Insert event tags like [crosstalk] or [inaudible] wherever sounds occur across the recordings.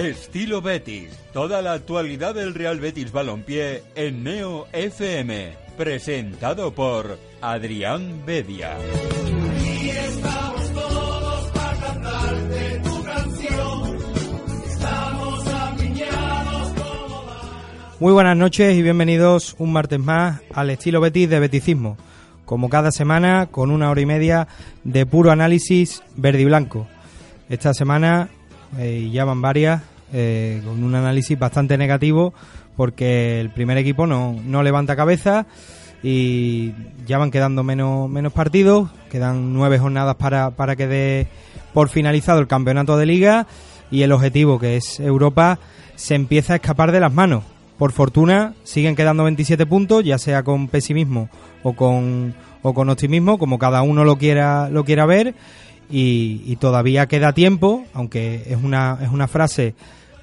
Estilo Betis. Toda la actualidad del Real Betis Balompié en Neo FM. Presentado por Adrián Bedia. Muy buenas noches y bienvenidos un martes más al estilo Betis de Beticismo. Como cada semana, con una hora y media de puro análisis verde y blanco. Esta semana eh, ya van varias, eh, con un análisis bastante negativo, porque el primer equipo no, no levanta cabeza y ya van quedando menos, menos partidos, quedan nueve jornadas para, para que dé por finalizado el campeonato de liga y el objetivo que es Europa se empieza a escapar de las manos. Por fortuna siguen quedando 27 puntos, ya sea con pesimismo o con, o con optimismo, como cada uno lo quiera, lo quiera ver. Y, todavía queda tiempo, aunque es una, es una frase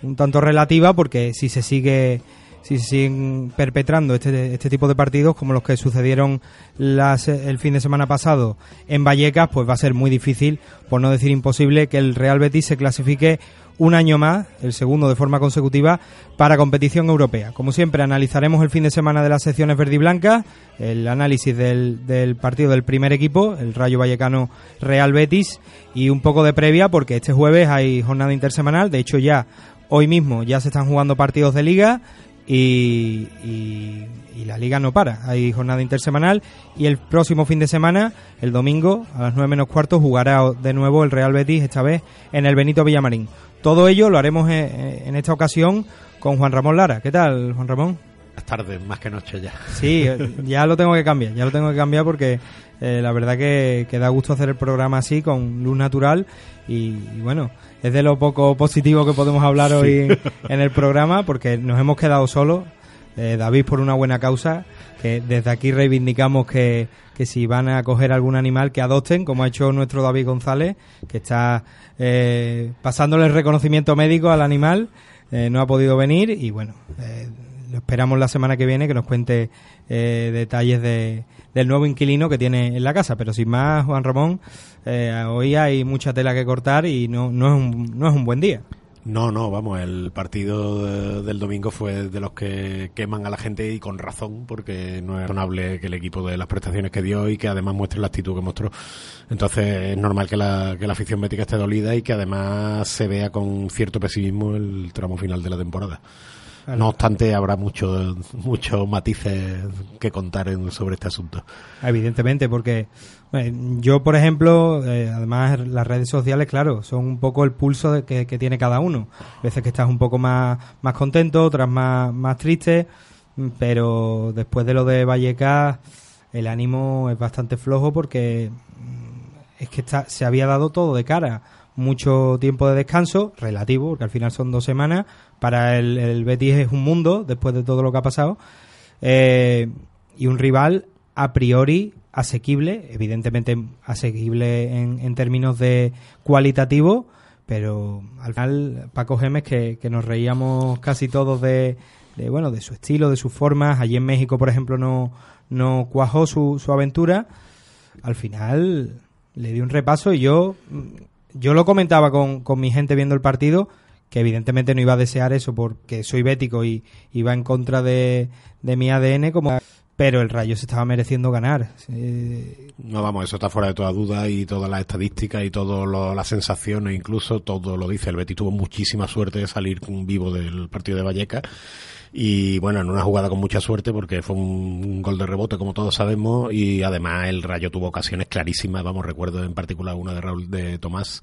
un tanto relativa, porque si se sigue si se siguen perpetrando este, este tipo de partidos como los que sucedieron el fin de semana pasado en Vallecas, pues va a ser muy difícil, por no decir imposible, que el Real Betis se clasifique un año más, el segundo de forma consecutiva, para competición europea. Como siempre, analizaremos el fin de semana de las secciones verde y blanca, el análisis del, del partido del primer equipo, el Rayo Vallecano Real Betis, y un poco de previa, porque este jueves hay jornada intersemanal, de hecho ya hoy mismo ya se están jugando partidos de liga, y, y, la liga no para. Hay jornada intersemanal y el próximo fin de semana, el domingo, a las 9 menos cuarto, jugará de nuevo el Real Betis, esta vez en el Benito Villamarín. Todo ello lo haremos eh, eh, en esta ocasión con Juan Ramón Lara. ¿Qué tal, Juan Ramón? Es tarde, más que noche ya. Sí, eh, [laughs] ya lo tengo que cambiar, ya lo tengo que cambiar porque la verdad que, da gusto hacer el programa así, con luz natural y, bueno, es de lo poco positivo que podemos hablar hoy en, el programa porque nos hemos quedado solos. David por una buena causa, que desde aquí reivindicamos que, que si van a coger algún animal que adopten, como ha hecho nuestro David González, que está eh, pasándole el reconocimiento médico al animal, eh, no ha podido venir y bueno, eh, lo esperamos la semana que viene que nos cuente detalles de, del nuevo inquilino que tiene en la casa. Pero sin más, Juan Ramón, hoy hay mucha tela que cortar y no, no, es un, no es un buen día. No, no, vamos, el partido del domingo fue de los que queman a la gente y con razón, porque no es razonable que el equipo de las prestaciones que dio y que además muestre la actitud que mostró. Entonces es normal que la, que la afición bética esté dolida y que además se vea con cierto pesimismo el tramo final de la temporada. No obstante, habrá muchos muchos matices que contar sobre este asunto. Evidentemente, porque yo, por ejemplo, eh, además las redes sociales, claro, son un poco el pulso que, tiene cada uno. A veces que estás un poco más, más contento, otras más, más triste, pero después de lo de Vallecas, el ánimo es bastante flojo porque mm, es que está, se había dado todo de cara mucho tiempo de descanso, relativo, porque al final son dos semanas. Para el, el Betis es un mundo después de todo lo que ha pasado. Eh, y un rival a priori asequible, evidentemente asequible en, términos de cualitativo, pero al final Paco Gemes, que, que nos reíamos casi todos de, de, bueno, de su estilo, de sus formas. Allí en México, por ejemplo, no, no cuajó su, su aventura. Al final le di un repaso y yo yo lo comentaba con, con mi gente viendo el partido, que evidentemente no iba a desear eso porque soy bético y iba en contra de, de mi ADN como pero el Rayo se estaba mereciendo ganar. No, vamos, eso está fuera de toda duda y todas las estadísticas y todas las sensaciones, incluso todo lo dice. El Betis tuvo muchísima suerte de salir vivo del partido de Vallecas y bueno, en una jugada con mucha suerte porque fue un, gol de rebote como todos sabemos y además el Rayo tuvo ocasiones clarísimas, vamos, recuerdo en particular una de Raúl de Tomás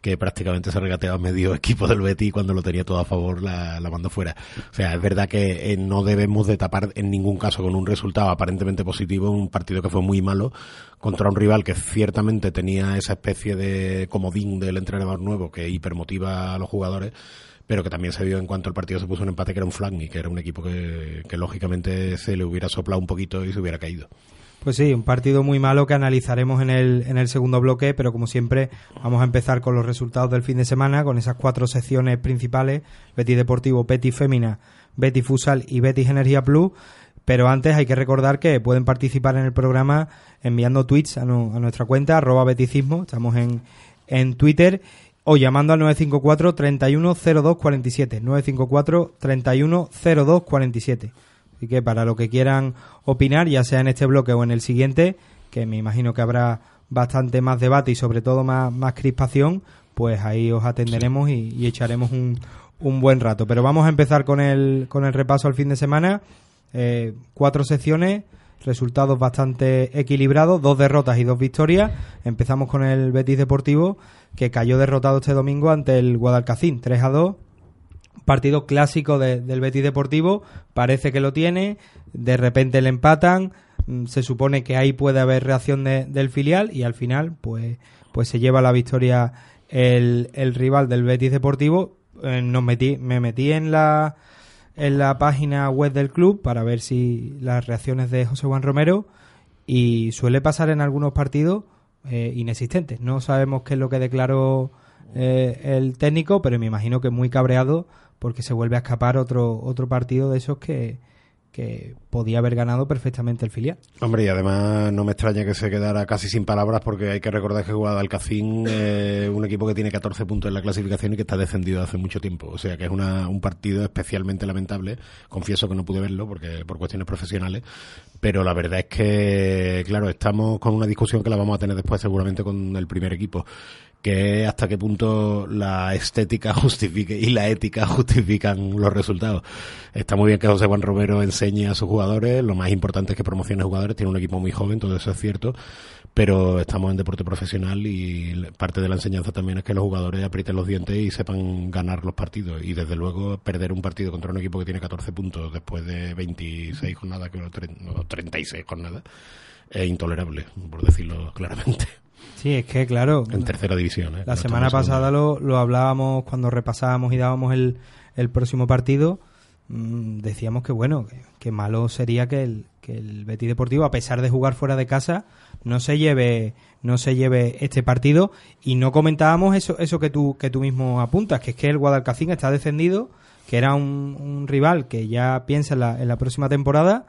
que prácticamente se regateaba medio [laughs] equipo del Betis cuando lo tenía todo a favor la, la mandó fuera. O sea, es verdad que eh, no debemos de tapar en ningún caso con un resultado aparentemente positivo un partido que fue muy malo contra un rival que ciertamente tenía esa especie de comodín del entrenador nuevo que hipermotiva a los jugadores pero que también se vio en cuanto el partido se puso un empate que era un flag y que era un equipo que, lógicamente se le hubiera soplado un poquito y se hubiera caído. Pues sí, un partido muy malo que analizaremos en el, en el segundo bloque, pero como siempre vamos a empezar con los resultados del fin de semana, con esas cuatro secciones principales, Betis Deportivo, Betis Fémina, Betis Futsal y Betis Energía Plus. Pero antes hay que recordar que pueden participar en el programa enviando tweets a, nuestra cuenta, arroba beticismo, estamos en, en Twitter o llamando al 954 310247 954 310247 Así que para lo que quieran opinar, ya sea en este bloque o en el siguiente, que me imagino que habrá bastante más debate y sobre todo más, más crispación, pues ahí os atenderemos y, echaremos un, un, buen rato. Pero vamos a empezar con el, con el repaso al fin de semana. Eh, cuatro secciones, resultados bastante equilibrados, dos derrotas y dos victorias. Empezamos con el Betis Deportivo, que cayó derrotado este domingo ante el Guadalcacín, 3 a 2. Partido clásico del Betis Deportivo, parece que lo tiene, de repente le empatan, mm, se supone que ahí puede haber reacción del filial y al final pues, pues se lleva la victoria el, el rival del Betis Deportivo. Eh, nos metí, me metí en la, en la página web del club para ver si las reacciones de José Juan Romero y suele pasar en algunos partidos eh, inexistentes. No sabemos qué es lo que declaró eh, el técnico, pero me imagino que muy cabreado porque se vuelve a escapar otro, otro partido de esos que, que podía haber ganado perfectamente el filial. Hombre, y además no me extraña que se quedara casi sin palabras porque hay que recordar que Guadalcacín es un equipo que tiene 14 puntos en la clasificación y que está descendido hace mucho tiempo. O sea que es una, un partido especialmente lamentable. Confieso que no pude verlo porque por cuestiones profesionales. Pero la verdad es que, claro, estamos con una discusión que la vamos a tener después seguramente con el primer equipo que hasta qué punto la estética [laughs] justifique y la ética justifican los resultados. Está muy bien que José Juan Romero enseñe a sus jugadores, lo más importante es que promocione jugadores, tiene un equipo muy joven, todo eso es cierto, pero estamos en deporte profesional y parte de la enseñanza también es que los jugadores aprieten los dientes y sepan ganar los partidos y desde luego perder un partido contra un equipo que tiene 14 puntos después de 26 jornadas, que no, 36 jornadas, es intolerable, por decirlo claramente. Sí, es que claro. En tercera división. ¿eh? La semana pasada lo, lo, hablábamos cuando repasábamos y dábamos el, el próximo partido. Mmm, decíamos que bueno, que, malo sería que el, que el Betis Deportivo, a pesar de jugar fuera de casa, no se lleve, no se lleve este partido. Y no comentábamos eso, eso que tú, que tú mismo apuntas, que es que el Guadalcacín está descendido, que era un, un rival que ya piensa en la, en la próxima temporada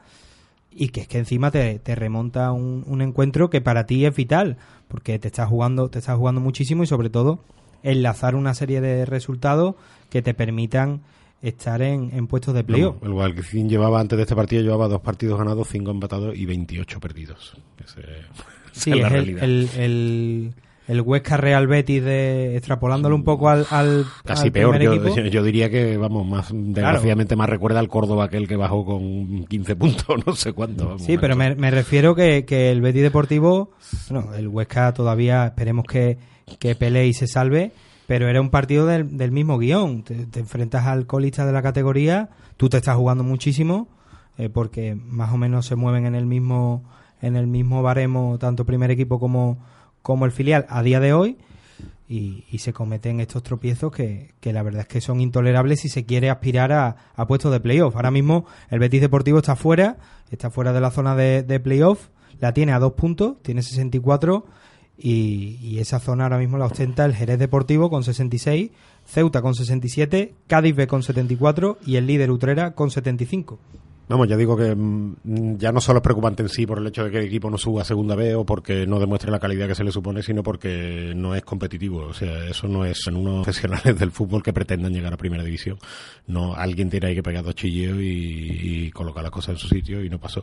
y que es que encima te, te remonta un, un, encuentro que para ti es vital, porque te estás jugando, te estás jugando muchísimo y sobre todo enlazar una serie de resultados que te permitan estar en, en puestos de playoff. No, el Guadalquivir llevaba antes de este partido llevaba dos partidos ganados, cinco empatados y 28 perdidos. Ese, [laughs] sí, es, es el, el, el el Huesca Real Betis de extrapolándolo un poco al, al casi al peor yo, yo, diría que vamos más desgraciadamente claro. más recuerda al Córdoba aquel que bajó con 15 puntos [laughs] no sé cuánto vamos, sí pero me, me, refiero que, que el Betis Deportivo bueno el Huesca todavía esperemos que que pelee y se salve pero era un partido del, del mismo guion. Te, te, enfrentas al colista de la categoría tú te estás jugando muchísimo eh, porque más o menos se mueven en el mismo en el mismo baremo tanto primer equipo como como el filial a día de hoy y, se cometen estos tropiezos que, que, la verdad es que son intolerables si se quiere aspirar a, a puestos de playoff. Ahora mismo el Betis Deportivo está fuera, está fuera de la zona de, de playoff, la tiene a dos puntos, tiene 64 y, y esa zona ahora mismo la ostenta el Jerez Deportivo con 66, Ceuta con 67, Cádiz B con 74 y el líder Utrera con 75. Vamos, ya digo que mmm, ya no solo es preocupante en sí por el hecho de que el equipo no suba a segunda B o porque no demuestre la calidad que se le supone, sino porque no es competitivo. O sea, eso no es en unos [laughs] profesionales del fútbol que pretendan llegar a primera división. No, alguien tiene ahí que pegar dos chilleos y, colocar las cosas en su sitio y no pasó.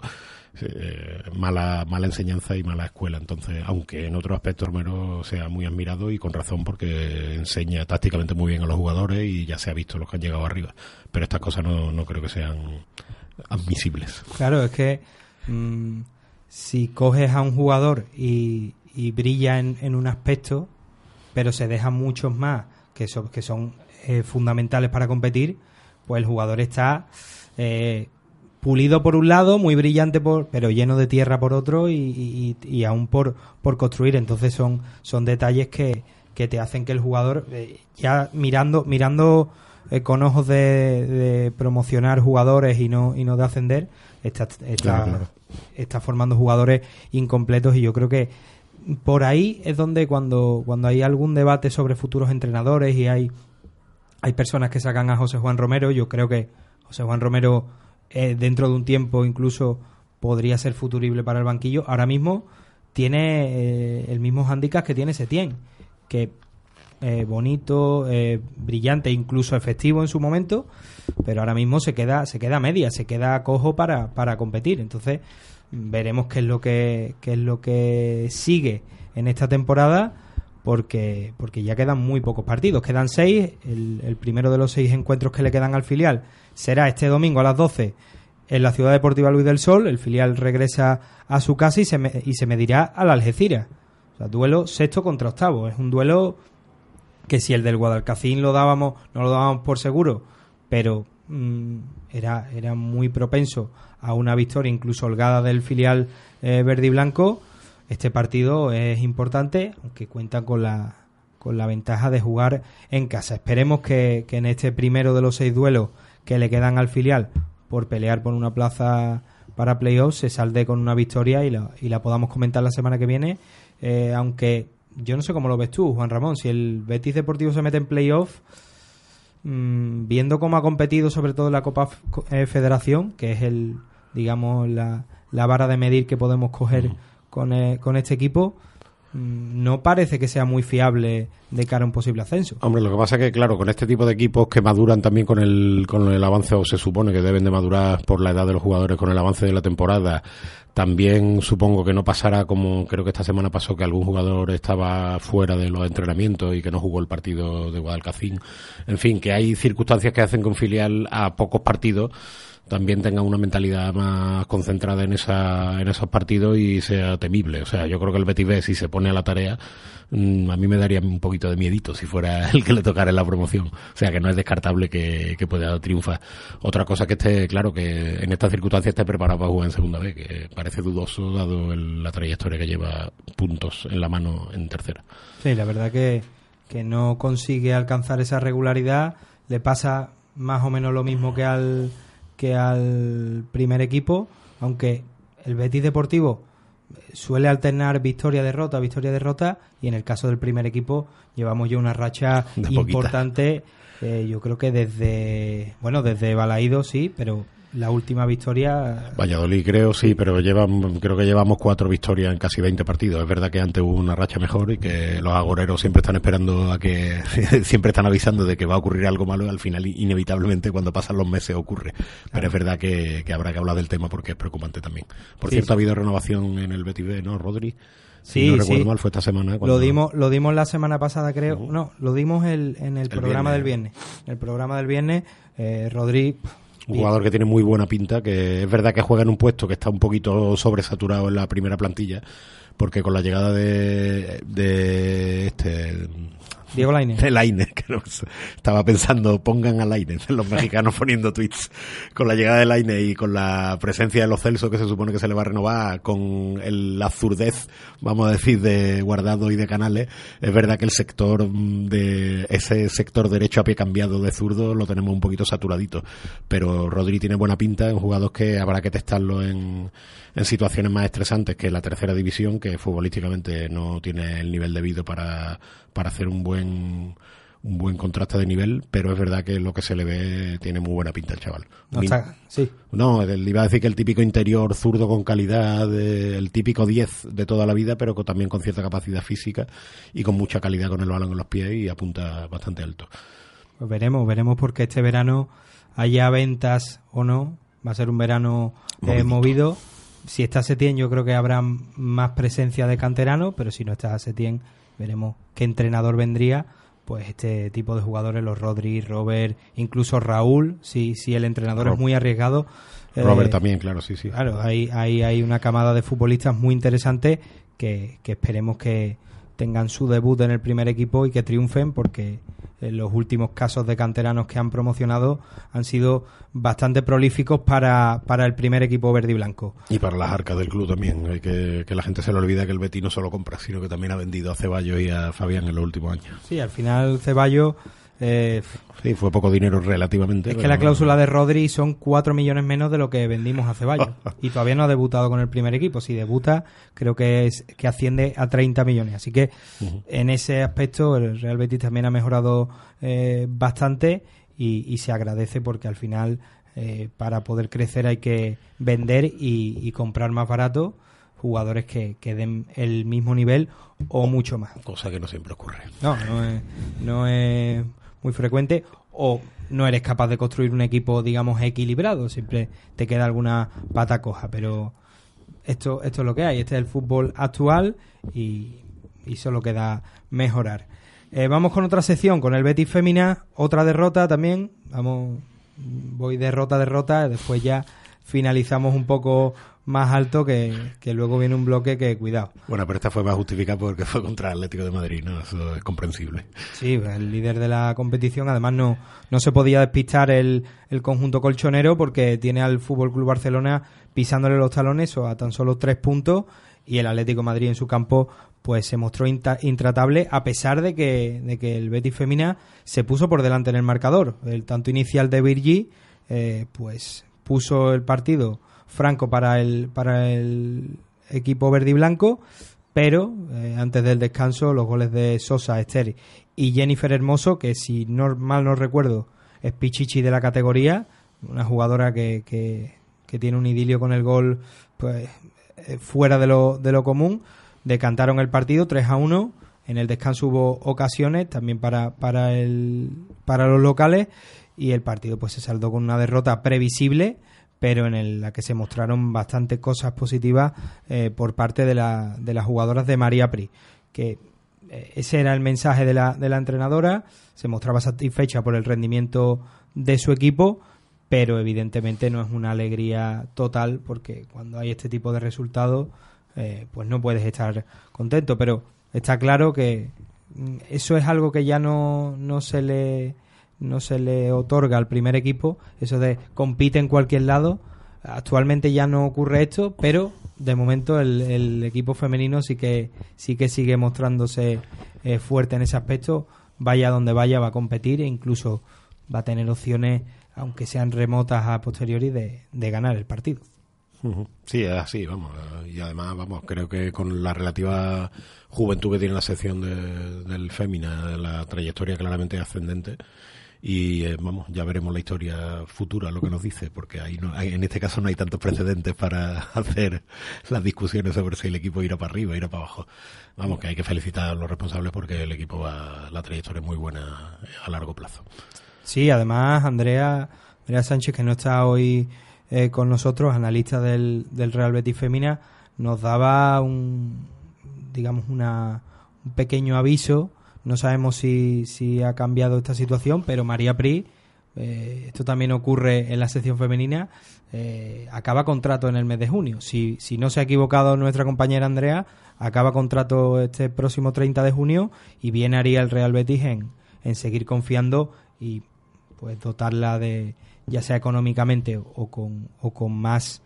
Eh, mala, mala enseñanza y mala escuela. Entonces, aunque en otro aspecto Romero sea muy admirado y con razón porque enseña tácticamente muy bien a los jugadores y ya se ha visto los que han llegado arriba. Pero estas cosas no, no creo que sean admisibles. Claro, es que mmm, si coges a un jugador y, brilla en, en, un aspecto, pero se dejan muchos más que son, que son eh, fundamentales para competir, pues el jugador está eh, pulido por un lado, muy brillante, por, pero lleno de tierra por otro y aún por, por construir. Entonces son, son detalles que, que te hacen que el jugador, eh, ya mirando, mirando eh, con ojos de, de, promocionar jugadores y no, y no de ascender, está, está, claro, claro. está formando jugadores incompletos y yo creo que por ahí es donde cuando, cuando hay algún debate sobre futuros entrenadores y hay, hay personas que sacan a José Juan Romero, yo creo que José Juan Romero eh, dentro de un tiempo incluso podría ser futurible para el banquillo. Ahora mismo tiene eh, el mismo handicap que tiene Setién, que eh, bonito, eh, brillante, incluso efectivo en su momento, pero ahora mismo se queda, se queda media, se queda cojo para, para competir. Entonces, veremos qué es lo que, qué es lo que sigue en esta temporada porque, porque ya quedan muy pocos partidos. Quedan seis. El, el, primero de los seis encuentros que le quedan al filial será este domingo a las 12 en la Ciudad Deportiva Luis del Sol. El filial regresa a su casa y se, me, y se medirá al Algeciras. O duelo sexto contra octavo. Es un duelo que si el del Guadalcacín lo dábamos, no lo dábamos por seguro, pero mmm, era, era muy propenso a una victoria incluso holgada del filial eh, verde y blanco. Este partido es importante, aunque cuenta con la, con la ventaja de jugar en casa. Esperemos que, que en este primero de los seis duelos que le quedan al filial por pelear por una plaza para playoffs se salde con una victoria y la, y la podamos comentar la semana que viene. Eh, aunque yo no sé cómo lo ves tú, Juan Ramón. Si el Betis Deportivo se mete en playoff, mmm, viendo cómo ha competido sobre todo en la Copa eh, Federación, que es el, digamos, la, la vara de medir que podemos coger con, eh, con este equipo, no parece que sea muy fiable de cara a un posible ascenso. Hombre, lo que pasa es que, claro, con este tipo de equipos que maduran también con el, con el avance, o se supone que deben de madurar por la edad de los jugadores con el avance de la temporada, también supongo que no pasará como creo que esta semana pasó que algún jugador estaba fuera de los entrenamientos y que no jugó el partido de Guadalcacín. En fin, que hay circunstancias que hacen con filial a pocos partidos también tenga una mentalidad más concentrada en esa en esos partidos y sea temible. O sea, yo creo que el Betis B, si se pone a la tarea, mmm, a mí me daría un poquito de miedito si fuera [laughs] el que le tocara en la promoción. O sea, que no es descartable que, que pueda triunfar. Otra cosa que esté, claro, que en estas circunstancias esté preparado para jugar en segunda vez, que parece dudoso dado el, la trayectoria que lleva puntos en la mano en tercera. Sí, la verdad que, que no consigue alcanzar esa regularidad. Le pasa más o menos lo mismo que al que al primer equipo, aunque el Betis Deportivo suele alternar victoria-derrota, victoria-derrota, y en el caso del primer equipo llevamos ya una racha [laughs] importante, eh, yo creo que desde, bueno, desde Balaído sí, pero la última victoria... Valladolid creo, sí, pero llevan, creo que llevamos cuatro victorias en casi 20 partidos. Es verdad que antes hubo una racha mejor y que los agoreros siempre están esperando a que, [laughs] siempre están avisando de que va a ocurrir algo malo y al final inevitablemente cuando pasan los meses ocurre. Pero Claro. es verdad que, que habrá que hablar del tema porque es preocupante también. Por Sí, cierto, sí. ha habido renovación en el Betis B, ¿no, Rodri? Sí, no recuerdo sí. mal, fue esta semana. cuando- Lo dimos, lo dimos la semana pasada, creo. No, lo dimos el, en el, programa viernes. del viernes. En el programa del viernes, eh, Rodri. Un jugador que tiene muy buena pinta, que es verdad que juega en un puesto que está un poquito sobresaturado en la primera plantilla, porque con la llegada de, de este Diego Lainez. de Lainez, [laughs] que no estaba pensando, pongan a Lainez, los [laughs] mexicanos poniendo tweets. Con la llegada de Lainez y con la presencia de los Celso, que se supone que se le va a renovar, con el, la absurdez, vamos a decir, de Guardado y de Canales, es verdad que el sector mm, de, ese sector derecho a pie cambiado de zurdo lo tenemos un poquito saturadito. Pero Rodri tiene buena pinta, es un jugador que habrá que testarlo en, en situaciones más estresantes que la tercera división, que futbolísticamente no tiene el nivel debido para, para hacer un buen un buen contraste de nivel, pero es verdad que lo que se le ve tiene muy buena pinta el chaval. No está- sí, no, el- iba a decir que el típico interior zurdo con calidad, eh, el típico 10 de toda la vida, pero con- también con cierta capacidad física y con mucha calidad con el balón en los pies y apunta bastante alto. Pues veremos, veremos porque este verano haya ventas o no. Va a ser un verano eh, movido. Si está Setién, yo creo que habrá más presencia de canterano, pero si no está Setién, veremos qué entrenador vendría. Pues este tipo de jugadores, los Rodri, Robert, incluso Raúl, si, si el entrenador es muy arriesgado. eh, Robert también, claro, sí, sí. Claro, hay, hay, hay una camada de futbolistas muy interesante que, que esperemos que tengan su debut en el primer equipo y que triunfen porque eh, los últimos casos de canteranos que han promocionado han sido bastante prolíficos para, para el primer equipo verde y blanco. Y para las arcas del club también. Hay que, que la gente se le olvida que el Betis no solo compra, sino que también ha vendido a Ceballos y a Fabián en los últimos años. Sí, al final Ceballos... eh, Sí, fue poco dinero relativamente. es que la cláusula de Rodri son 4 millones menos de lo que vendimos a Ceballos. [laughs] y todavía no ha debutado con el primer equipo. Si debuta, creo que es que asciende a 30 millones. Así que en ese aspecto el Real Betis también ha mejorado eh, bastante y, y se agradece porque al final eh, para poder crecer hay que vender y, y comprar más barato jugadores que, que den el mismo nivel o mucho más. Cosa que no siempre ocurre. No, no es, no es muy frecuente o no eres capaz de construir un equipo, digamos, equilibrado, siempre te queda alguna pata coja, pero esto, esto es lo que hay, este es el fútbol actual y, y solo queda mejorar. Eh, vamos con otra sección, con el Betis Femina, otra derrota también, vamos, voy derrota, derrota, después ya finalizamos un poco más alto que, que, luego viene un bloque que cuidado. Bueno, pero esta fue más justificada porque fue contra el Atlético de Madrid, ¿no? Eso es comprensible. Sí, el líder de la competición, además no, no se podía despistar el, el conjunto colchonero porque tiene al Fútbol Club Barcelona pisándole los talones o a tan solo tres puntos y el Atlético de Madrid en su campo pues se mostró intratable a pesar de que, de que el Betis Femina se puso por delante en el marcador. El tanto inicial de Virgi eh, pues puso el partido franco para el, para el equipo verde y blanco, pero eh, antes del descanso los goles de Sosa, Esther y Jennifer Hermoso, que si no, mal no recuerdo es Pichichi de la categoría, una jugadora que, que, tiene un idilio con el gol pues eh, fuera de lo, de lo común, decantaron el partido 3 a 1. En el descanso hubo ocasiones también para, para, el, para los locales y el partido pues se saldó con una derrota previsible pero en la que se mostraron bastantes cosas positivas eh, por parte de, la, de las jugadoras de María Pri, que eh, ese era el mensaje de la, de la entrenadora, se mostraba satisfecha por el rendimiento de su equipo, pero evidentemente no es una alegría total porque cuando hay este tipo de resultados, eh, pues no puedes estar contento, pero está claro que mm, eso es algo que ya no, no se le no se le otorga al primer equipo, eso de compite en cualquier lado. Actualmente ya no ocurre esto, pero de momento el, equipo femenino sí que sí que sigue mostrándose eh, fuerte en ese aspecto. Vaya donde vaya va a competir e incluso va a tener opciones, aunque sean remotas a posteriori, de, de ganar el partido. Sí, es así, vamos. Y además, vamos, creo que con la relativa juventud que tiene la sección de, del Fémina, la trayectoria claramente ascendente, y eh, vamos ya veremos la historia futura lo que nos dice porque ahí no en este caso no hay tantos precedentes para [laughs] hacer las discusiones sobre si el equipo irá para arriba irá para abajo. Vamos que hay que felicitar a los responsables porque el equipo va la trayectoria es muy buena a largo plazo. Sí además Andrea Andrea Sánchez que no está hoy eh, con nosotros analista del, del Real Betis Femina nos daba un digamos una un pequeño aviso no sabemos si, si ha cambiado esta situación, pero María Pri, eh, esto también ocurre en la sección femenina, eh, acaba contrato en el mes de junio. Si, si no se ha equivocado nuestra compañera Andrea, acaba contrato este próximo 30 de junio y bien haría el Real Betis en, en seguir confiando y pues dotarla de ya sea económicamente o con, o con más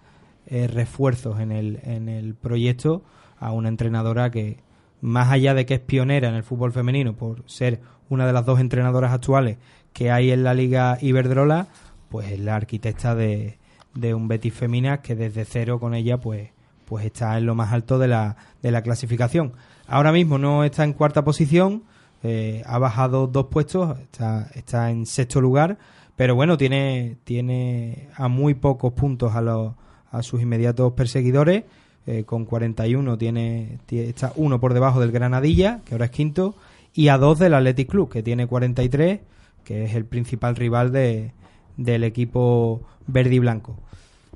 eh, refuerzos en el, en el proyecto a una entrenadora que, más allá de que es pionera en el fútbol femenino por ser una de las dos entrenadoras actuales que hay en la Liga Iberdrola, pues es la arquitecta de, de un Betis Femina que desde cero con ella pues, pues está en lo más alto de la, de la clasificación. Ahora mismo no está en cuarta posición, eh, ha bajado dos puestos, está, está en sexto lugar, pero bueno, tiene, tiene a muy pocos puntos a, los, a sus inmediatos perseguidores eh, con 41 tiene, está uno por debajo del Granadilla, que ahora es quinto, y a dos del Athletic Club, que tiene 43, que es el principal rival de, del equipo verde y blanco.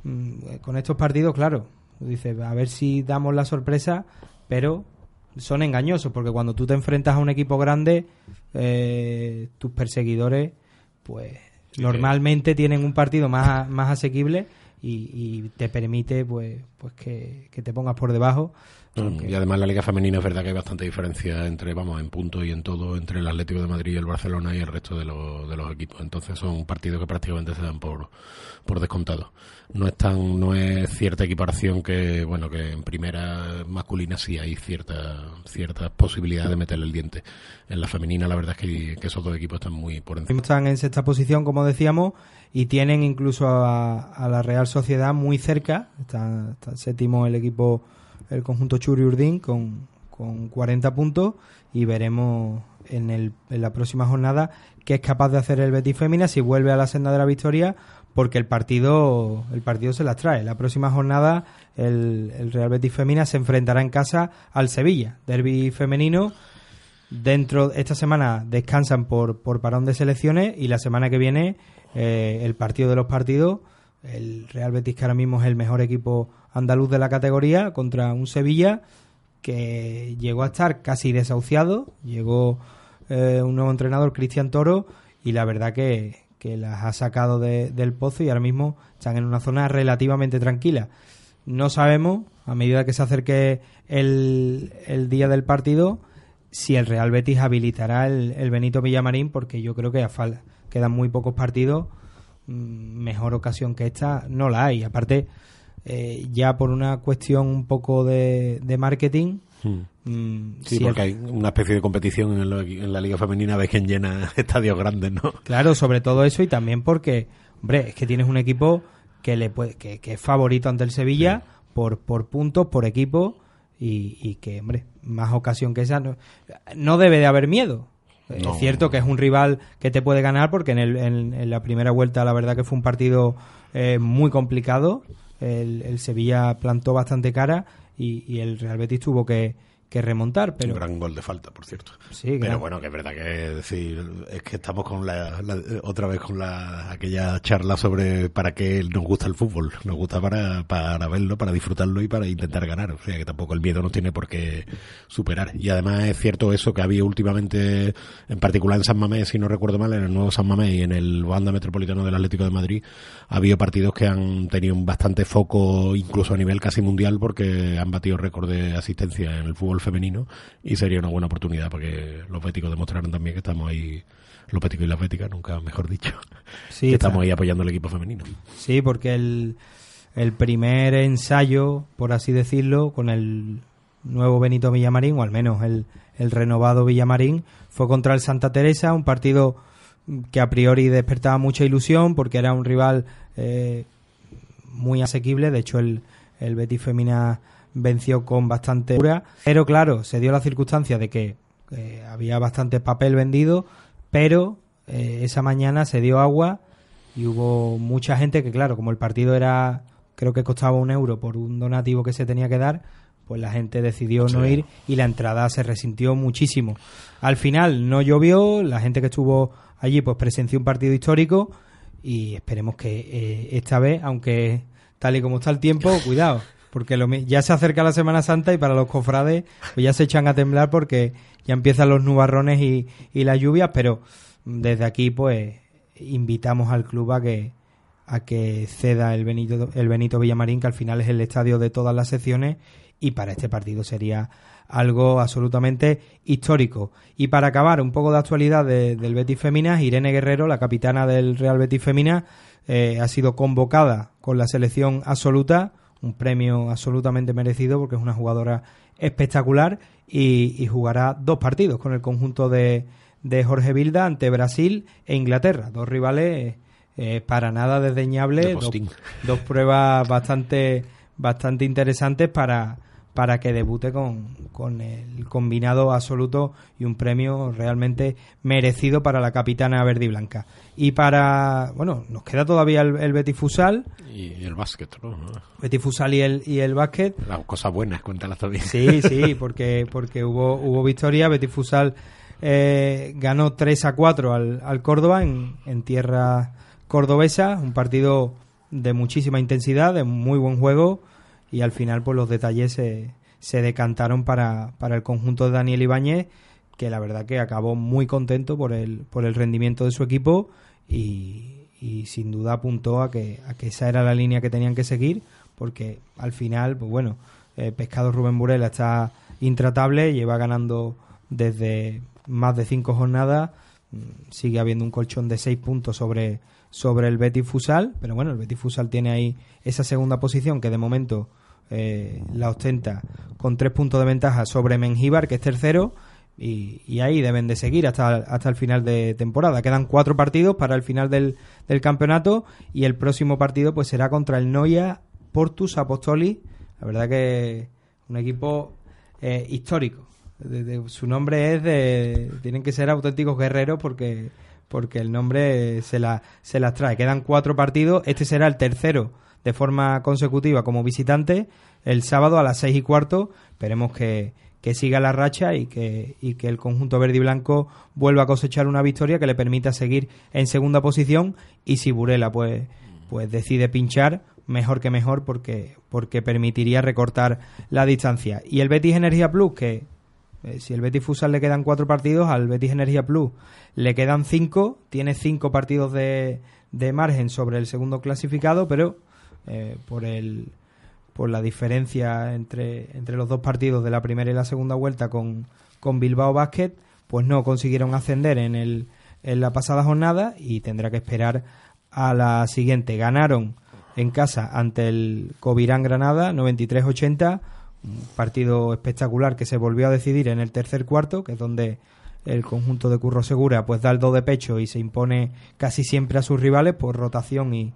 Mm, eh, con estos partidos, claro, dices, a ver si damos la sorpresa, pero son engañosos, porque cuando tú te enfrentas a un equipo grande, eh, tus perseguidores, pues normalmente tienen un partido más, más asequible y, te permite pues pues que, te pongas por debajo. Y además la liga femenina es verdad que hay bastante diferencia entre vamos en punto y en todo entre el Atlético de Madrid y el Barcelona y el resto de, los, de los equipos. Entonces son partidos que prácticamente se dan por por descontado. No es tan no es cierta equiparación que bueno que en primera masculina sí hay cierta cierta posibilidad de meterle el diente. En la femenina la verdad es que, que esos dos equipos están muy por encima. Están en sexta posición como decíamos y tienen incluso a, la Real Sociedad muy cerca. Está, séptimo el equipo, el conjunto Churi Urdín con, con 40 puntos y veremos en, el, en la próxima jornada qué es capaz de hacer el Betis Fémina si vuelve a la senda de la victoria porque el partido el partido se las trae. La próxima jornada el, el Real Betis Femina se enfrentará en casa al Sevilla, derby femenino. Dentro esta semana descansan por, por parón de selecciones y la semana que viene eh, el partido de los partidos. El Real Betis que ahora mismo es el mejor equipo andaluz de la categoría contra un Sevilla que llegó a estar casi desahuciado. Llegó eh, un nuevo entrenador, Cristian Toro, y la verdad que, que las ha sacado del pozo y ahora mismo están en una zona relativamente tranquila. No sabemos, a medida que se acerque el, el día del partido, si el Real Betis habilitará el, Benito Villamarín, porque yo creo que a quedan muy pocos partidos. Mm, mejor ocasión que esta no la hay. Aparte, eh, ya por una cuestión un poco de, de marketing, hmm. Mm, sí, porque hay una especie de competición en, la Liga Femenina, ves quién llena [laughs] estadios grandes, ¿no? Claro, sobre todo eso y también porque, hombre, es que tienes un equipo que le puede, que, es favorito ante el Sevilla por, por puntos, por equipo y, que, hombre, más ocasión que esa, no, debe de haber miedo. Es cierto que es un rival que te puede ganar porque en, el, en, la primera vuelta la verdad que fue un partido eh, muy complicado. El, Sevilla plantó bastante cara y el Real Betis tuvo que, que remontar. Pero... Un gran gol de falta, por cierto. Sí, pero bueno, que es verdad que decir, es que estamos con la, otra vez con la aquella charla sobre para qué nos gusta el fútbol. Nos gusta para, para verlo, para disfrutarlo y para intentar ganar. O sea que tampoco el miedo nos tiene por qué superar. Y además es cierto eso que había últimamente, en particular en San Mamés, si no recuerdo mal, en el nuevo San Mamés y en el banda metropolitano del Atlético de Madrid, ha habido partidos que han tenido un bastante foco, incluso a nivel casi mundial, porque han batido récord de asistencia en el fútbol femenino y sería una buena oportunidad para que los béticos demostraran también que estamos ahí, los béticos y las béticas, nunca mejor dicho, que estamos ahí apoyando al equipo femenino. Sí, porque el, el primer ensayo, por así decirlo, con el nuevo Benito Villamarín, o al menos el, el renovado Villamarín, fue contra el Santa Teresa, un partido que a priori despertaba mucha ilusión porque era un rival eh, muy asequible. De hecho, el, el Betis Femina venció con bastante dura, pero claro, se dio la circunstancia de que eh, había bastante papel vendido, pero eh, esa mañana se dio agua y hubo mucha gente que, claro, como el partido era, creo que costaba un euro por un donativo que se tenía que dar, pues la gente decidió no ir y la entrada se resintió muchísimo. Al final no llovió, la gente que estuvo allí pues presenció un partido histórico y esperemos que eh, esta vez, aunque tal y como está el tiempo, [laughs] cuidado, porque lo, ya se acerca la Semana Santa y para los cofrades pues ya se echan a temblar porque ya empiezan los nubarrones y, las lluvias, pero desde aquí pues invitamos al club a que a que ceda el Benito el Benito Villamarín que al final es el estadio de todas las secciones y para este partido sería algo absolutamente histórico. Y para acabar, un poco de actualidad del Betis Femina, Irene Guerrero, la capitana del Real Betis Femina, eh, ha sido convocada con la selección absoluta un premio absolutamente merecido porque es una jugadora espectacular y, jugará dos partidos con el conjunto de, de, Jorge Vilda ante Brasil e Inglaterra, dos rivales eh, para nada desdeñables, dos, dos, pruebas bastante bastante interesantes para para que debute con, con, el combinado absoluto y un premio realmente merecido para la capitana verde y blanca. Y para, bueno, nos queda todavía el, el Betis Fusal. Y el básquet, ¿no? Betis Fusal y el, y el básquet. Las cosas buenas, cuéntalas también. Sí, sí, porque, porque hubo, hubo victoria. Betis Fusal eh, ganó 3 a 4 al, al Córdoba en, en tierra cordobesa. Un partido de muchísima intensidad, de muy buen juego y al final pues los detalles se, se decantaron para, para el conjunto de Daniel Ibáñez que la verdad que acabó muy contento por el, por el rendimiento de su equipo y, y sin duda apuntó a que, a que esa era la línea que tenían que seguir porque al final, pues bueno, eh, Pescado Rubén Burela está intratable, lleva ganando desde más de cinco jornadas, mm, sigue habiendo un colchón de seis puntos sobre, sobre el Betis Fusal, pero bueno, el Betis Fusal tiene ahí esa segunda posición que de momento eh, la ostenta con tres puntos de ventaja sobre Mengíbar, que es tercero, y, ahí deben de seguir hasta, hasta el final de temporada. Quedan cuatro partidos para el final del, del campeonato y el próximo partido pues será contra el Noia Portus Apostoli. La verdad que un equipo eh, histórico. su nombre es de... Tienen que ser auténticos guerreros porque porque el nombre se, la, se las trae. Quedan cuatro partidos. Este será el tercero de forma consecutiva como visitante el sábado a las seis y cuarto. Esperemos que, que siga la racha y que, y que el conjunto verde y blanco vuelva a cosechar una victoria que le permita seguir en segunda posición y si Burela pues, pues decide pinchar mejor que mejor porque, porque permitiría recortar la distancia. Y el Betis Energía Plus que eh, si el Betis Futsal le quedan cuatro partidos, al Betis Energía Plus le quedan cinco, tiene cinco partidos de, de margen sobre el segundo clasificado, pero eh, por el por la diferencia entre, entre los dos partidos de la primera y la segunda vuelta con, con Bilbao Basket, pues no consiguieron ascender en, el, en la pasada jornada y tendrá que esperar a la siguiente. Ganaron en casa ante el Covirán Granada 93-80 un partido espectacular que se volvió a decidir en el tercer cuarto, que es donde el conjunto de Curro Segura pues da el do de pecho y se impone casi siempre a sus rivales por rotación y,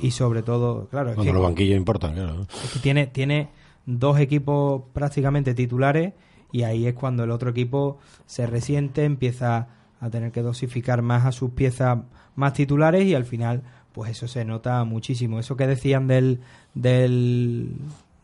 y sobre todo, claro, cuando los banquillos importan, claro. tiene, tiene dos equipos prácticamente titulares y ahí es cuando el otro equipo se resiente, empieza a tener que dosificar más a sus piezas más titulares y al final pues eso se nota muchísimo. Eso que decían del, del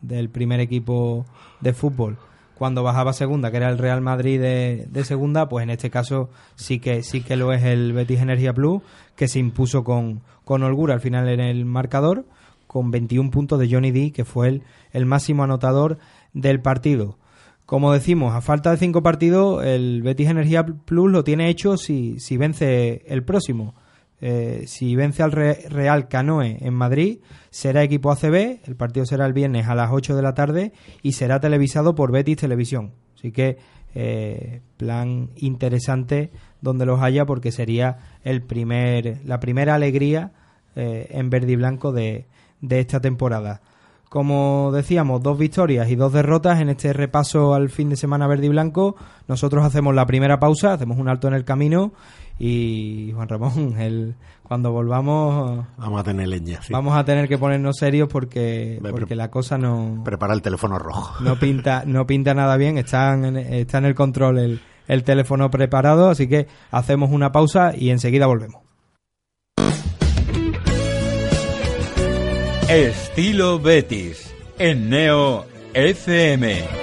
del primer equipo de fútbol cuando bajaba segunda, que era el Real Madrid de, de, segunda, pues en este caso sí que sí que lo es el Betis Energía Plus, que se impuso con, con holgura al final en el marcador, con 21 puntos de Johnny D, que fue el, el máximo anotador del partido. Como decimos, a falta de cinco partidos, el Betis Energía Plus lo tiene hecho si, si vence el próximo. Eh, si vence al Real Canoe en Madrid, será equipo ACB, el partido será el viernes a las 8 de la tarde y será televisado por Betis Televisión. Así que eh, plan interesante donde los haya porque sería el primer, la primera alegría eh, en verde y blanco de, de esta temporada. Como decíamos, dos victorias y dos derrotas en este repaso al fin de semana verde y blanco. Nosotros hacemos la primera pausa, hacemos un alto en el camino y Juan Ramón, [laughs] el, cuando volvamos... Vamos a tener leña, Vamos a tener que ponernos serios porque, porque la cosa no... Prepara el teléfono rojo. No pinta, no pinta nada bien, está en, está en el control el, el teléfono preparado, así que hacemos una pausa y enseguida volvemos. Estilo Betis en Neo FM.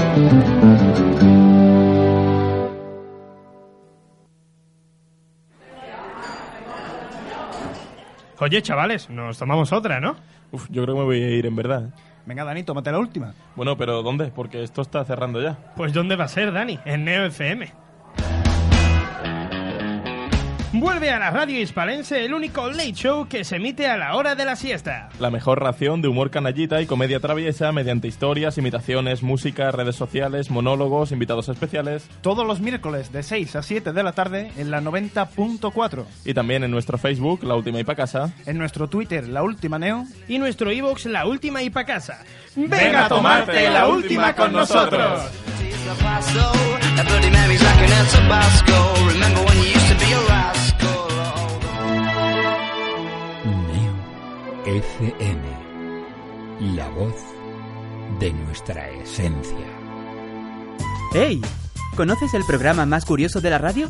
Oye, chavales, nos tomamos otra, ¿no? Uf, yo creo que me voy a ir en verdad. Venga, Dani, tómate la última. Bueno, pero ¿dónde? Porque esto está cerrando ya. Pues ¿dónde va a ser, Dani? En Neo FM. Vuelve a la radio hispalense el único late show que se emite a la hora de la siesta. La mejor ración de humor canallita y comedia traviesa mediante historias, imitaciones, música, redes sociales, monólogos, invitados especiales. Todos los miércoles de 6 a 7 de la tarde en la 90.4. Y también en nuestro Facebook, La Última y Pa Casa. En nuestro Twitter, La Última Neo. Y nuestro iVoox, La Última y Pa Casa. ¡Venga a tomarte la última con nosotros! FM, la voz de nuestra esencia. ¡Hey! ¿Conoces el programa más curioso de la radio?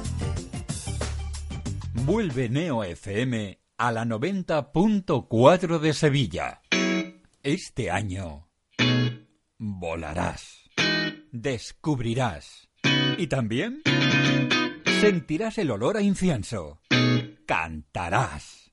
Vuelve Neo FM a la 90.4 de Sevilla. Este año volarás. descubrirás. Y también sentirás el olor a incienso. Cantarás.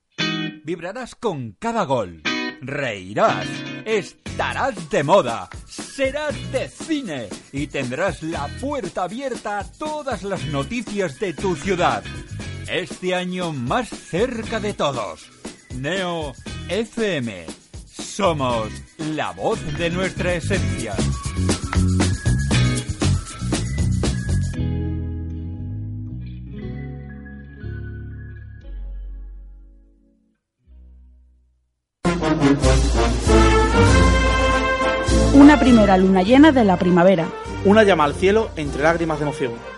Vibrarás con cada gol. Reirás. Estarás de moda. Serás de cine. Y tendrás la puerta abierta a todas las noticias de tu ciudad. Este año más cerca de todos. Neo FM. Somos la voz de nuestra esencia. Una primera luna llena de la primavera. Una llama al cielo entre lágrimas de emoción.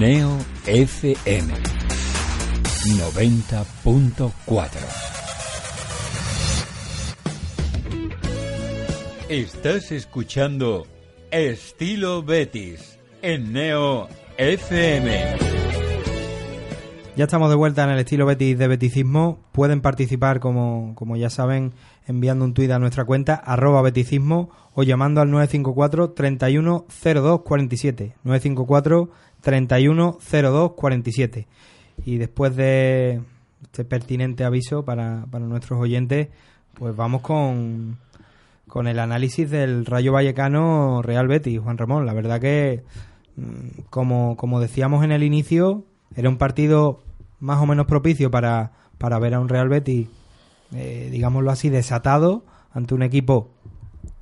Neo FM 90.4 Estás escuchando Estilo Betis en Neo FM. Ya estamos de vuelta en el estilo Betis de Beticismo. Pueden participar, como, como ya saben, enviando un tuit a nuestra cuenta, arroba beticismo, o llamando al 954 310247 954 310247 Y después de este pertinente aviso para, para nuestros oyentes, pues vamos con, con el análisis del Rayo Vallecano Real Betis, Juan Ramón. La verdad que, mm, como, como decíamos en el inicio, era un partido más o menos propicio para, para ver a un Real Betis, eh, digámoslo así, desatado ante un equipo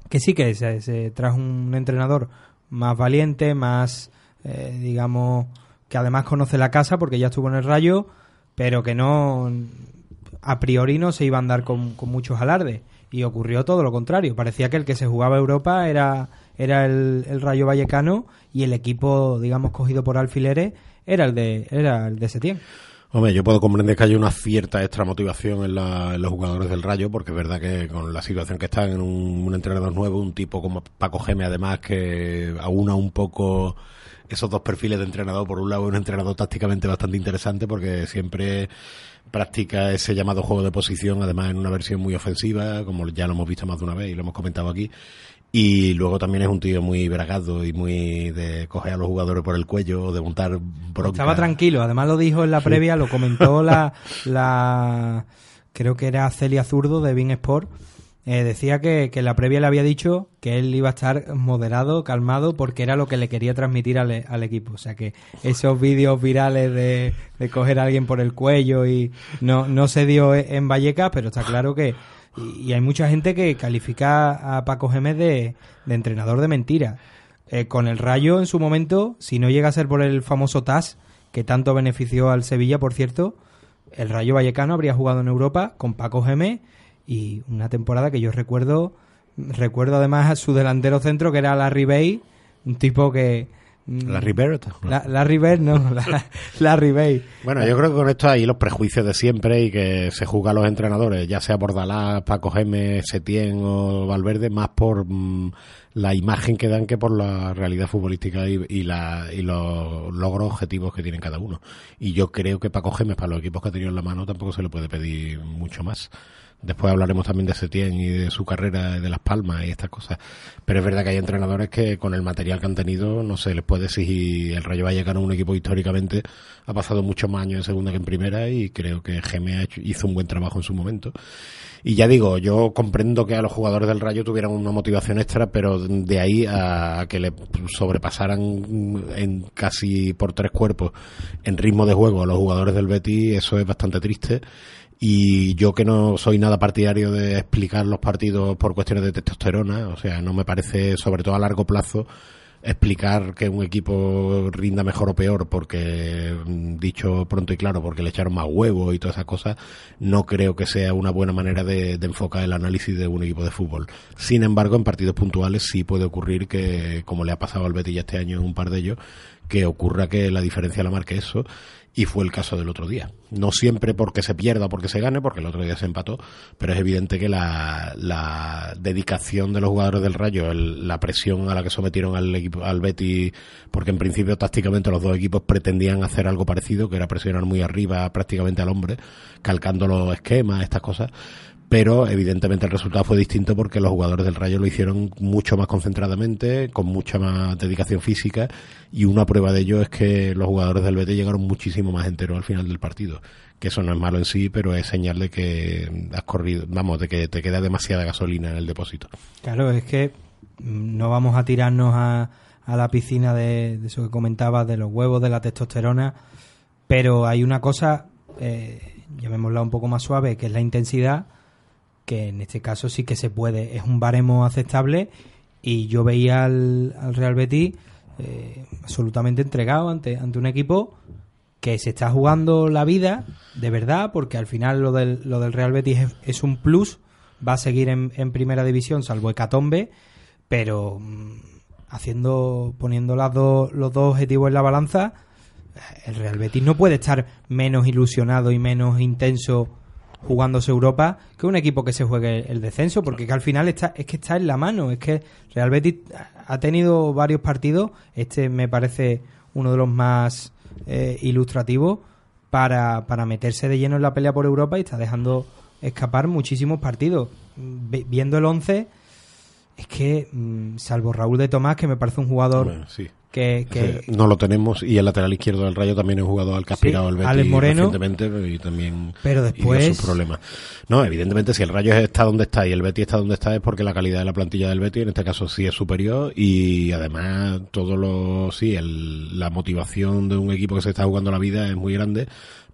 que sí que se, se trajo un entrenador más valiente, más, eh, digamos, que además conoce la casa porque ya estuvo en el Rayo, pero que no, a priori no se iba a andar con, muchos alardes. Y ocurrió todo lo contrario. Parecía que el que se jugaba Europa era, era el, el Rayo Vallecano y el equipo, digamos, cogido por alfileres era el de, era el de Setién. Hombre, yo puedo comprender que hay una cierta extra motivación en, la, en, los jugadores del Rayo, porque es verdad que con la situación que están en un, un entrenador nuevo, un tipo como Paco Geme, además, que aúna un poco esos dos perfiles de entrenador. Por un lado, un entrenador tácticamente bastante interesante, porque siempre practica ese llamado juego de posición, además en una versión muy ofensiva, como ya lo hemos visto más de una vez y lo hemos comentado aquí. Y luego también es un tío muy bragado y muy de coger a los jugadores por el cuello, de montar bronca. Estaba tranquilo, además lo dijo en la previa, sí. lo comentó [laughs] la, la, creo que era Celia Zurdo de Bean Sport. Eh, decía que, que la previa le había dicho que él iba a estar moderado, calmado, porque era lo que le quería transmitir al, al equipo. O sea que esos vídeos virales de, de, coger a alguien por el cuello y no, no se dio en Vallecas, pero está claro que, y, hay mucha gente que califica a Paco Gémez de, de entrenador de mentira. Eh, con el Rayo en su momento, si no llega a ser por el famoso TAS, que tanto benefició al Sevilla, por cierto, el Rayo Vallecano habría jugado en Europa con Paco Gémez y una temporada que yo recuerdo, recuerdo además a su delantero centro que era Larry Bay, un tipo que, Larry Bird. La, Larry Bird, no, [laughs] la, Larry Bay. Bueno, yo creo que con esto hay los prejuicios de siempre y que se juzga a los entrenadores, ya sea por Dalás, Paco Gémez, Setién o Valverde, más por mmm, la imagen que dan que por la realidad futbolística y, y, la, y los logros objetivos que tienen cada uno. Y yo creo que Paco Gémez, para los equipos que ha tenido en la mano, tampoco se le puede pedir mucho más. Después hablaremos también de Setién y de su carrera de Las Palmas y estas cosas. Pero es verdad que hay entrenadores que con el material que han tenido no se les puede exigir. El Rayo Vallecano, un equipo históricamente, ha pasado muchos más años en segunda que en primera y creo que Geme hizo un buen trabajo en su momento. Y ya digo, yo comprendo que a los jugadores del Rayo tuvieran una motivación extra, pero de ahí a que le sobrepasaran en casi por tres cuerpos en ritmo de juego a los jugadores del Betis, eso es bastante triste. Y yo que no soy nada partidario de explicar los partidos por cuestiones de testosterona, o sea, no me parece, sobre todo a largo plazo, explicar que un equipo rinda mejor o peor porque mm, dicho pronto y claro porque le echaron más huevos y todas esas cosas no creo que sea una buena manera de, enfocar el análisis de un equipo de fútbol. Sin embargo en partidos puntuales sí puede ocurrir que como le ha pasado al Betis este año en un par de ellos que ocurra que la diferencia la marque eso y fue el caso del otro día. No siempre porque se pierda o porque se gane, porque el otro día se empató, pero es evidente que la, la dedicación de los jugadores del Rayo, la presión a la que sometieron al equipo, al Betty, porque en principio tácticamente los dos equipos pretendían hacer algo parecido, que era presionar muy arriba prácticamente al hombre, calcando los esquemas, estas cosas, pero evidentemente el resultado fue distinto porque los jugadores del Rayo lo hicieron mucho más concentradamente, con mucha más dedicación física y una prueba de ello es que los jugadores del Betis llegaron muchísimo más enteros al final del partido, que eso no es malo en sí, pero es señal de que has corrido, vamos, de que te queda demasiada gasolina en el depósito. Claro, es que no vamos a tirarnos a, a la piscina de, de, eso que comentabas, de los huevos, de la testosterona, pero hay una cosa, eh, llamémosla un poco más suave, que es la intensidad que en este caso sí que se puede, es un baremo aceptable y yo veía al, al Real Betis eh, absolutamente entregado ante, ante un equipo que se está jugando la vida de verdad, porque al final lo del, lo del Real Betis es, un plus, va a seguir en, en, primera división, salvo Hecatombe, pero mmm, haciendo, poniendo las dos, los dos objetivos en la balanza, el Real Betis no puede estar menos ilusionado y menos intenso jugándose Europa que un equipo que se juegue el descenso, porque que al final está, es que está en la mano, es que Real Betis ha tenido varios partidos, este me parece uno de los más eh, ilustrativos para, para meterse de lleno en la pelea por Europa y está dejando escapar muchísimos partidos. Viendo el 11, es que, mm, salvo Raúl de Tomás, que me parece un jugador. Que, que... no lo tenemos y el lateral izquierdo del Rayo también es un jugador al que ha aspirado Sí, el Betis Moreno. recientemente y también Pero y después- sus problemas. No, evidentemente si el Rayo está donde está y el Betis está donde está es porque la calidad de la plantilla del Betis en este caso sí es superior y además todo lo sí, el, la motivación de un equipo que se está jugando la vida es muy grande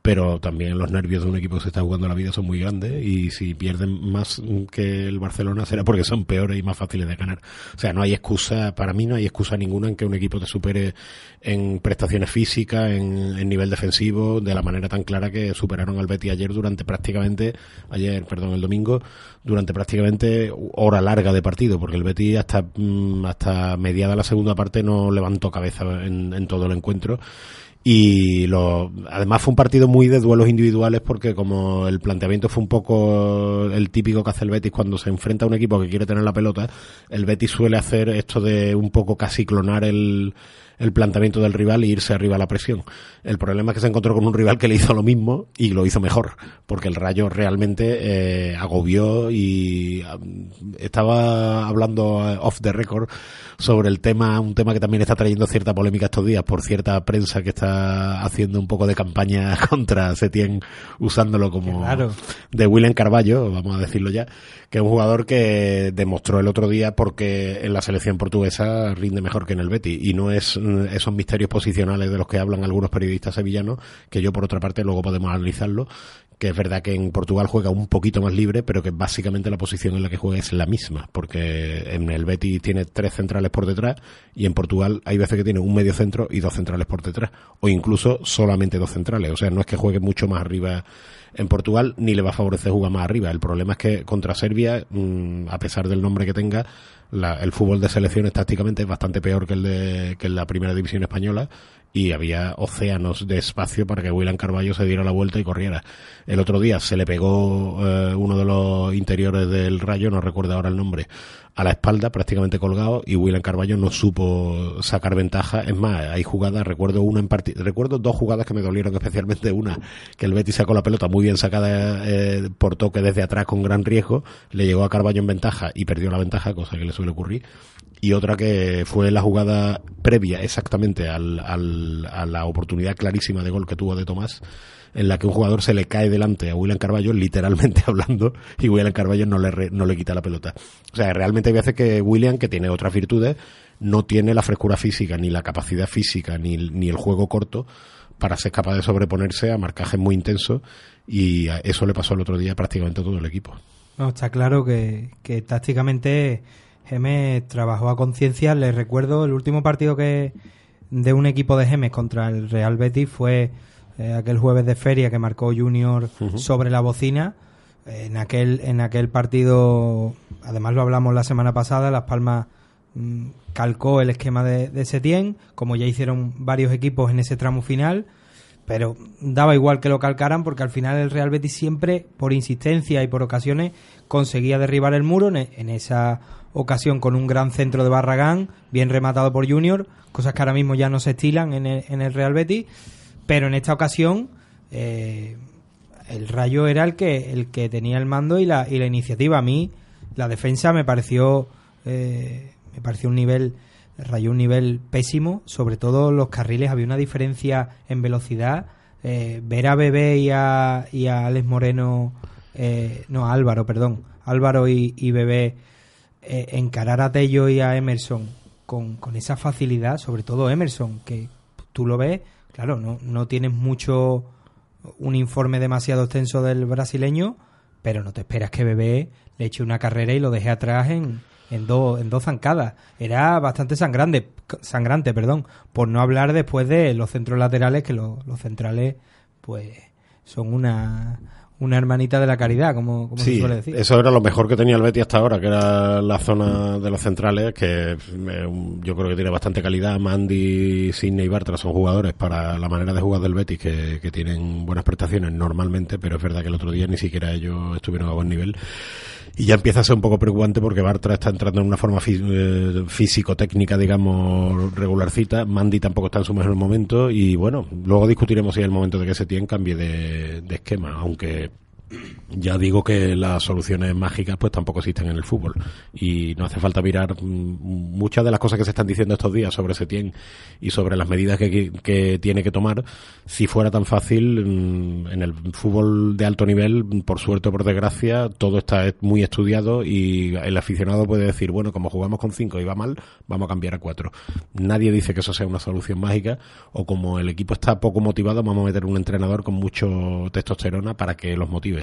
pero también los nervios de un equipo que se está jugando la vida son muy grandes y si pierden más que el Barcelona será porque son peores y más fáciles de ganar. O sea, no hay excusa, para mí no hay excusa ninguna en que un equipo te supere en prestaciones físicas, en, nivel defensivo, de la manera tan clara que superaron al Betis ayer durante prácticamente, ayer, perdón, el domingo, durante prácticamente hora larga de partido, porque el Betis hasta, mm, hasta mediada la segunda parte no levantó cabeza en, en todo el encuentro y lo, además fue un partido muy de duelos individuales porque como el planteamiento fue un poco el típico que hace el Betis cuando se enfrenta a un equipo que quiere tener la pelota, el Betis suele hacer esto de un poco casi clonar el, el planteamiento del rival e irse arriba a la presión. El problema es que se encontró con un rival que le hizo lo mismo y lo hizo mejor, porque el Rayo realmente eh, agobió y um, estaba hablando uh, off the record sobre el tema, un tema que también está trayendo cierta polémica estos días por cierta prensa que está haciendo un poco de campaña [laughs] contra Setien usándolo como Claro. de William Carballo, vamos a decirlo ya, que es un jugador que demostró el otro día porque en la selección portuguesa rinde mejor que en el Betis y no es mm, esos misterios posicionales de los que hablan algunos periodistas sevillanos, que yo por otra parte luego podemos analizarlo, que es verdad que en Portugal juega un poquito más libre, pero que básicamente la posición en la que juega es la misma, porque en el Betis tiene tres centrales por detrás y en Portugal hay veces que tiene un medio centro y dos centrales por detrás, o incluso solamente dos centrales, o sea, no es que juegue mucho más arriba en Portugal ni le va a favorecer jugar más arriba. El problema es que contra Serbia, mmm, a pesar del nombre que tenga, la, el fútbol de selecciones tácticamente es bastante peor que el de que la primera división española y había océanos de espacio para que William Carballo se diera la vuelta y corriera. El otro día se le pegó eh, uno de los interiores del Rayo, no recuerdo ahora el nombre, a la espalda, prácticamente colgado, y William Carballo no supo sacar ventaja. Es más, hay jugadas, recuerdo una en recuerdo dos jugadas que me dolieron [laughs] especialmente. Una, que el Betis sacó la pelota muy bien sacada eh, por toque desde atrás con gran riesgo, le llegó a Carballo en ventaja y perdió la ventaja, cosa que le suele ocurrir. Y otra que fue la jugada previa exactamente al, al, a la oportunidad clarísima de gol que tuvo de Tomás en la que un jugador se le cae delante a William Carballo, literalmente [laughs] hablando, y William Carballo no le, re, no le quita la pelota. O sea, realmente hay veces que William, que tiene otras virtudes, no tiene la frescura física, ni la capacidad física, ni, ni el juego corto para ser capaz de sobreponerse a marcajes muy intensos, y eso le pasó el otro día prácticamente a todo el equipo. No, está claro que, que tácticamente Gemes trabajó a conciencia. Les recuerdo el último partido que de un equipo de Gemes contra el Real Betis fue eh, aquel jueves de feria que marcó Junior sobre la bocina. En aquel, en aquel partido, además lo hablamos la semana pasada, Las Palmas mm, calcó el esquema de, de Setién, como ya hicieron varios equipos en ese tramo final, pero daba igual que lo calcaran porque al final el Real Betis siempre, por insistencia y por ocasiones, conseguía derribar el muro en, en esa ocasión con un gran centro de Barragán, bien rematado por Junior, cosas que ahora mismo ya no se estilan en el, en el Real Betis, pero en esta ocasión eh, el Rayo era el que el que tenía el mando y la, y la iniciativa. A mí la defensa me pareció eh, me pareció un nivel Rayo un nivel pésimo, sobre todo los carriles había una diferencia en velocidad. Eh, ver a Bebé y a, y a Moreno, eh, no, a Álvaro, perdón, Álvaro y, y Bebé eh, encarar a Tello y a Emerson con, con esa facilidad, sobre todo Emerson, que tú lo ves, claro, no, no tienes mucho un informe demasiado extenso del brasileño, pero no te esperas que Bebé le eche una carrera y lo deje atrás en, en, dos en dos zancadas. Era bastante sangrante, sangrante, perdón, por no hablar después de los centros laterales, que los, los centrales pues son una, una hermanita de la caridad, como, como se Sí, suele decir. eso era lo mejor que tenía el Betis hasta ahora, que era la zona de los centrales, que eh, yo creo que tiene bastante calidad. Mandy, Sidney y Bartra son jugadores para la manera de jugar del Betis, que, que tienen buenas prestaciones normalmente, pero es verdad que el otro día ni siquiera ellos estuvieron a buen nivel. Y ya empieza a ser un poco preocupante porque Bartra está entrando en una forma eh, físico-técnica, digamos, regularcita. Mandy tampoco está en su mejor momento. Y bueno, luego discutiremos si es el momento de que se tiene cambie de, de esquema, aunque ya digo que las soluciones mágicas pues tampoco existen en el fútbol. Y no hace falta mirar mm, muchas de las cosas que se están diciendo estos días sobre Setién y sobre las medidas que, que tiene que tomar si fuera tan fácil mm, en el fútbol de alto nivel por suerte o por desgracia todo está muy estudiado y el aficionado puede decir bueno como jugamos con cinco y va mal vamos a cambiar a cuatro nadie dice que eso sea una solución mágica o como el equipo está poco motivado vamos a meter un entrenador con mucho testosterona para que los motive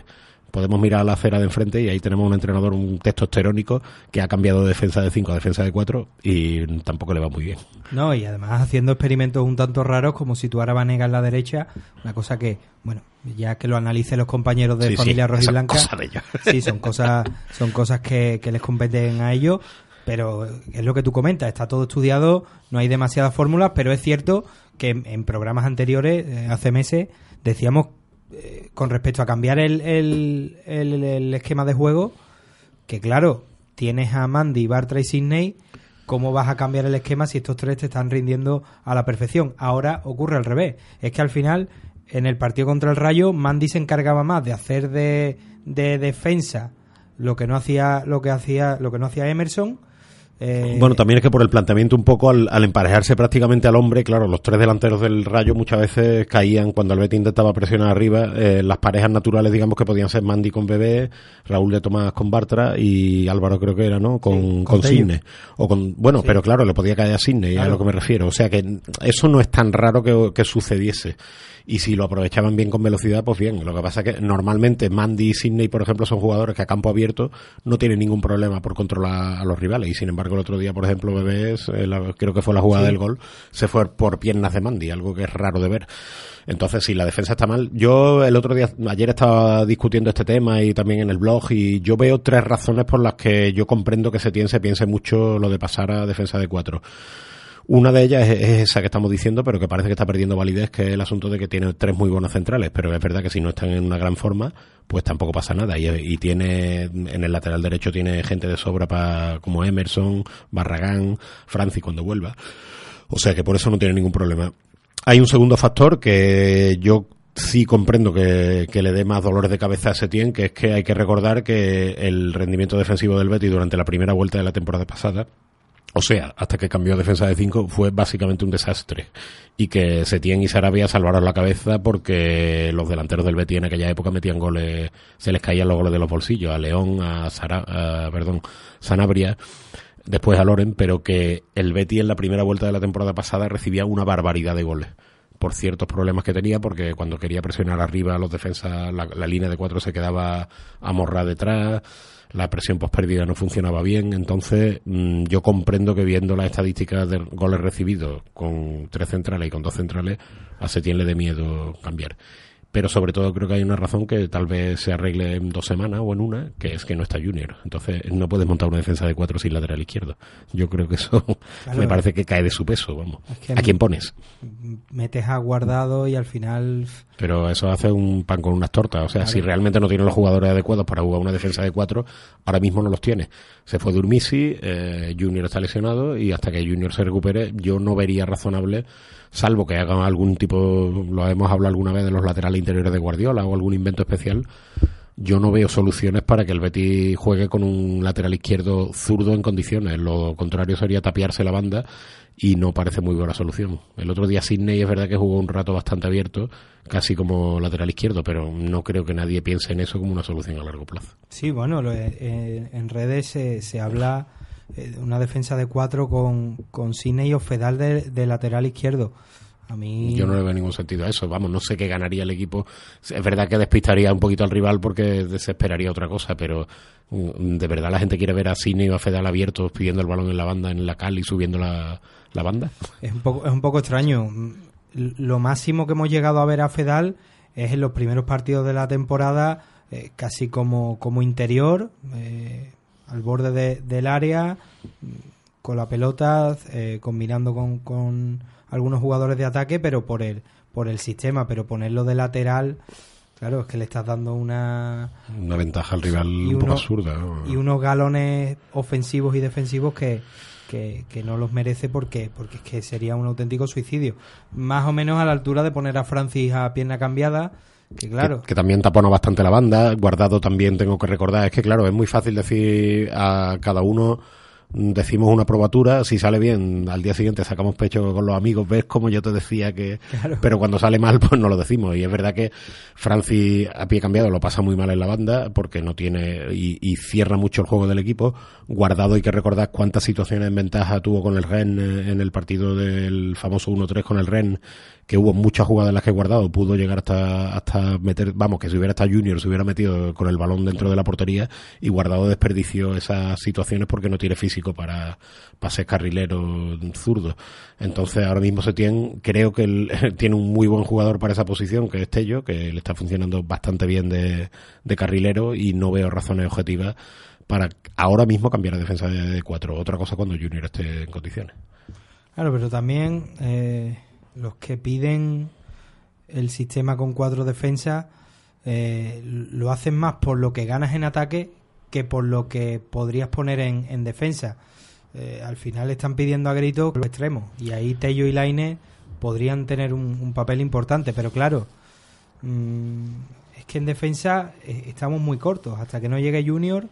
podemos mirar a la acera de enfrente y ahí tenemos un entrenador, un testosterónico, que ha cambiado de defensa de 5 a defensa de 4 y tampoco le va muy bien. No, y además haciendo experimentos un tanto raros, como situar a Vanega en la derecha, una cosa que, bueno, ya que lo analicen los compañeros de Sí, familia rojiblanca, cosa de ellos. sí, son [laughs] cosas, son cosas que, que les competen a ellos, pero es lo que tú comentas, está todo estudiado, no hay demasiadas fórmulas, pero es cierto que en, en programas anteriores, eh, hace meses, decíamos eh, con respecto a cambiar el, el, el- el esquema de juego, que claro, tienes a Mandy, Bartra y Sidney, ¿cómo vas a cambiar el esquema si estos tres te están rindiendo a la perfección? Ahora ocurre al revés. Es que al final, en el partido contra el Rayo, Mandy se encargaba más de hacer de, de defensa lo que no hacía, lo que hacía, lo que no hacía Emerson. Eh, Bueno, también es que por el planteamiento un poco al, al emparejarse prácticamente al hombre, claro, los tres delanteros del Rayo muchas veces caían cuando el Betis intentaba presionar arriba, eh, las parejas naturales digamos que podían ser Mandy con Bebé, Raúl de Tomás con Bartra y Álvaro creo que era, ¿no? Con, con con. O con, bueno, pero claro, le podía caer a Sidney, a Claro. lo que me refiero. O sea que eso no es tan raro que, que sucediese. Y si lo aprovechaban bien con velocidad, pues bien. Lo que pasa es que normalmente Mandy y Sidney, por ejemplo, son jugadores que a campo abierto no tienen ningún problema por controlar a los rivales. Y sin embargo, el otro día, por ejemplo, Bebés, eh, la- creo que fue la jugada Sí. del gol, se fue por piernas de Mandy, algo que es raro de ver. Entonces, si la defensa está mal, yo el otro día, ayer estaba discutiendo este tema y también en el blog, y yo veo tres razones por las que yo comprendo que Setién se piense mucho lo de pasar a defensa de cuatro. Una de ellas es, es esa que estamos diciendo, pero que parece que está perdiendo validez, que es el asunto de que tiene tres muy buenos centrales, pero es verdad que si no están en una gran forma, pues tampoco pasa nada. Y, tiene, en el lateral derecho tiene gente de sobra para, como Emerson, Barragán, Franci cuando vuelva. O sea que por eso no tiene ningún problema. Hay un segundo factor que yo sí comprendo que, que le dé más dolores de cabeza a Setién, que es que hay que recordar que el rendimiento defensivo del Betis durante la primera vuelta de la temporada pasada o sea, hasta que cambió defensa de 5 fue básicamente un desastre. Y que Setién y Sarabia salvaron la cabeza porque los delanteros del Betis en aquella época metían goles, se les caían los goles de los bolsillos, a León, a, Sara, a, perdón, Sanabria, después a Loren, pero que el Betis en la primera vuelta de la temporada pasada recibía una barbaridad de goles. por ciertos problemas que tenía, porque cuando quería presionar arriba los defensas, la, la línea de cuatro se quedaba amorrada detrás, la presión post pérdida no funcionaba bien, entonces mm, yo comprendo que viendo las estadísticas de goles recibidos con tres centrales y con dos centrales, a Setién le dé miedo cambiar pero sobre todo creo que hay una razón que tal vez se arregle en dos semanas o en una, que es que no está Junior. Entonces no puedes montar una defensa de cuatro sin lateral izquierdo. Yo creo que eso me parece que cae de su peso, vamos. ¿A quién pones? Metes a guardado y al final... Pero eso hace un pan con unas tortas. O sea, si realmente no tiene los jugadores adecuados para jugar una defensa de cuatro, ahora mismo no los tiene. Se fue Durmisi, eh, Junior está lesionado y hasta que Junior se recupere, yo no vería razonable salvo que hagan algún tipo, lo hemos hablado alguna vez de los laterales interiores de Guardiola o algún invento especial, yo no veo soluciones para que el Betis juegue con un lateral izquierdo zurdo en condiciones. Lo contrario sería tapiarse la banda y no parece muy buena solución. El otro día Sidney es verdad que jugó un rato bastante abierto, casi como lateral izquierdo, pero no creo que nadie piense en eso como una solución a largo plazo. Sí, bueno, eh, en redes se, se habla eh, una defensa de cuatro con, con Cine y Ofedal de, lateral izquierdo. A mí... Yo no le veo ningún sentido a eso. Vamos, no sé qué ganaría el equipo. Es verdad que despistaría un poquito al rival porque desesperaría otra cosa, pero mm, de verdad la gente quiere ver a Cine y a Fedal abiertos pidiendo el balón en la banda, en la cal y subiendo la, la banda. Es un, poco, es un poco extraño. Lo máximo que hemos llegado a ver a Fedal es en los primeros partidos de la temporada, eh, casi como, como interior. Eh, al borde del área, con la pelota, eh, combinando con, con, algunos jugadores de ataque, pero por el, por el sistema, pero ponerlo de lateral, claro, es que le estás dando una... Una ventaja al rival un poco absurda. Y unos galones ofensivos y defensivos que, que, que, no los merece porque, porque es que sería un auténtico suicidio. Más o menos a la altura de poner a Francis a pierna cambiada que claro. Que, también tapona bastante la banda. Guardado también tengo que recordar. Es que claro, es muy fácil decir a cada uno decimos una probatura, si sale bien, al día siguiente sacamos pecho con los amigos, ves como yo te decía que... Pero cuando sale mal, pues no lo decimos. Y es verdad que Francis, a pie cambiado, lo pasa muy mal en la banda, porque no tiene... Y, y cierra mucho el juego del equipo. Guardado hay que recordar cuántas situaciones en ventaja tuvo con el Ren eh, en el partido del famoso 1-3 con el Ren, que hubo muchas jugadas en las que guardado pudo llegar hasta, hasta meter, vamos, que si hubiera estado Junior se hubiera metido con el balón dentro de la portería y guardado desperdició esas situaciones porque no tiene físico para, para ser carrilero zurdo. Entonces ahora mismo se tiene, creo que [laughs] tiene un muy buen jugador para esa posición, que es Tello, que le está funcionando bastante bien de, de carrilero y no veo razones objetivas para ahora mismo cambiar a defensa de, cuatro. Otra cosa cuando Junior esté en condiciones. Claro, pero también eh, los que piden el sistema con cuatro defensas eh, lo hacen más por lo que ganas en ataque que por lo que podrías poner en, defensa. Eh, al final están pidiendo a gritos los extremos y ahí Tello y Laine podrían tener un, papel importante, pero claro, mm, es que en defensa estamos muy cortos. Hasta que no llegue Junior,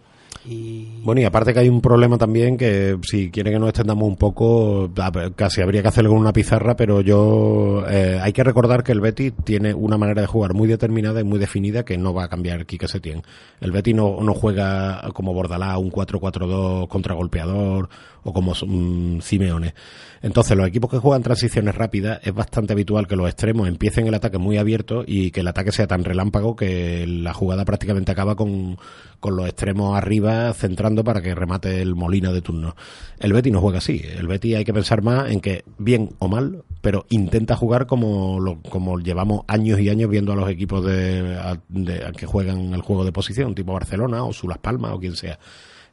bueno, y aparte que hay un problema también que si quiere que nos extendamos un poco, casi habría que hacerlo con una pizarra, pero yo eh, hay que recordar que el Betty tiene una manera de jugar muy determinada y muy definida que no va a cambiar Quique Setién. El Betty no, no juega como Bordalá un 4-4-2 contragolpeador o como um, Simeone. Entonces, los equipos que juegan transiciones rápidas es bastante habitual que los extremos empiecen el ataque muy abierto y que el ataque sea tan relámpago que la jugada prácticamente acaba con, con los extremos arriba centrando para que remate el molino de turno. El Betty no juega así. El Betty hay que pensar más en que, bien o mal, pero intenta jugar como, lo, como llevamos años y años viendo a los equipos de, de, que juegan el juego de posición, tipo Barcelona o Sulas Palmas o quien sea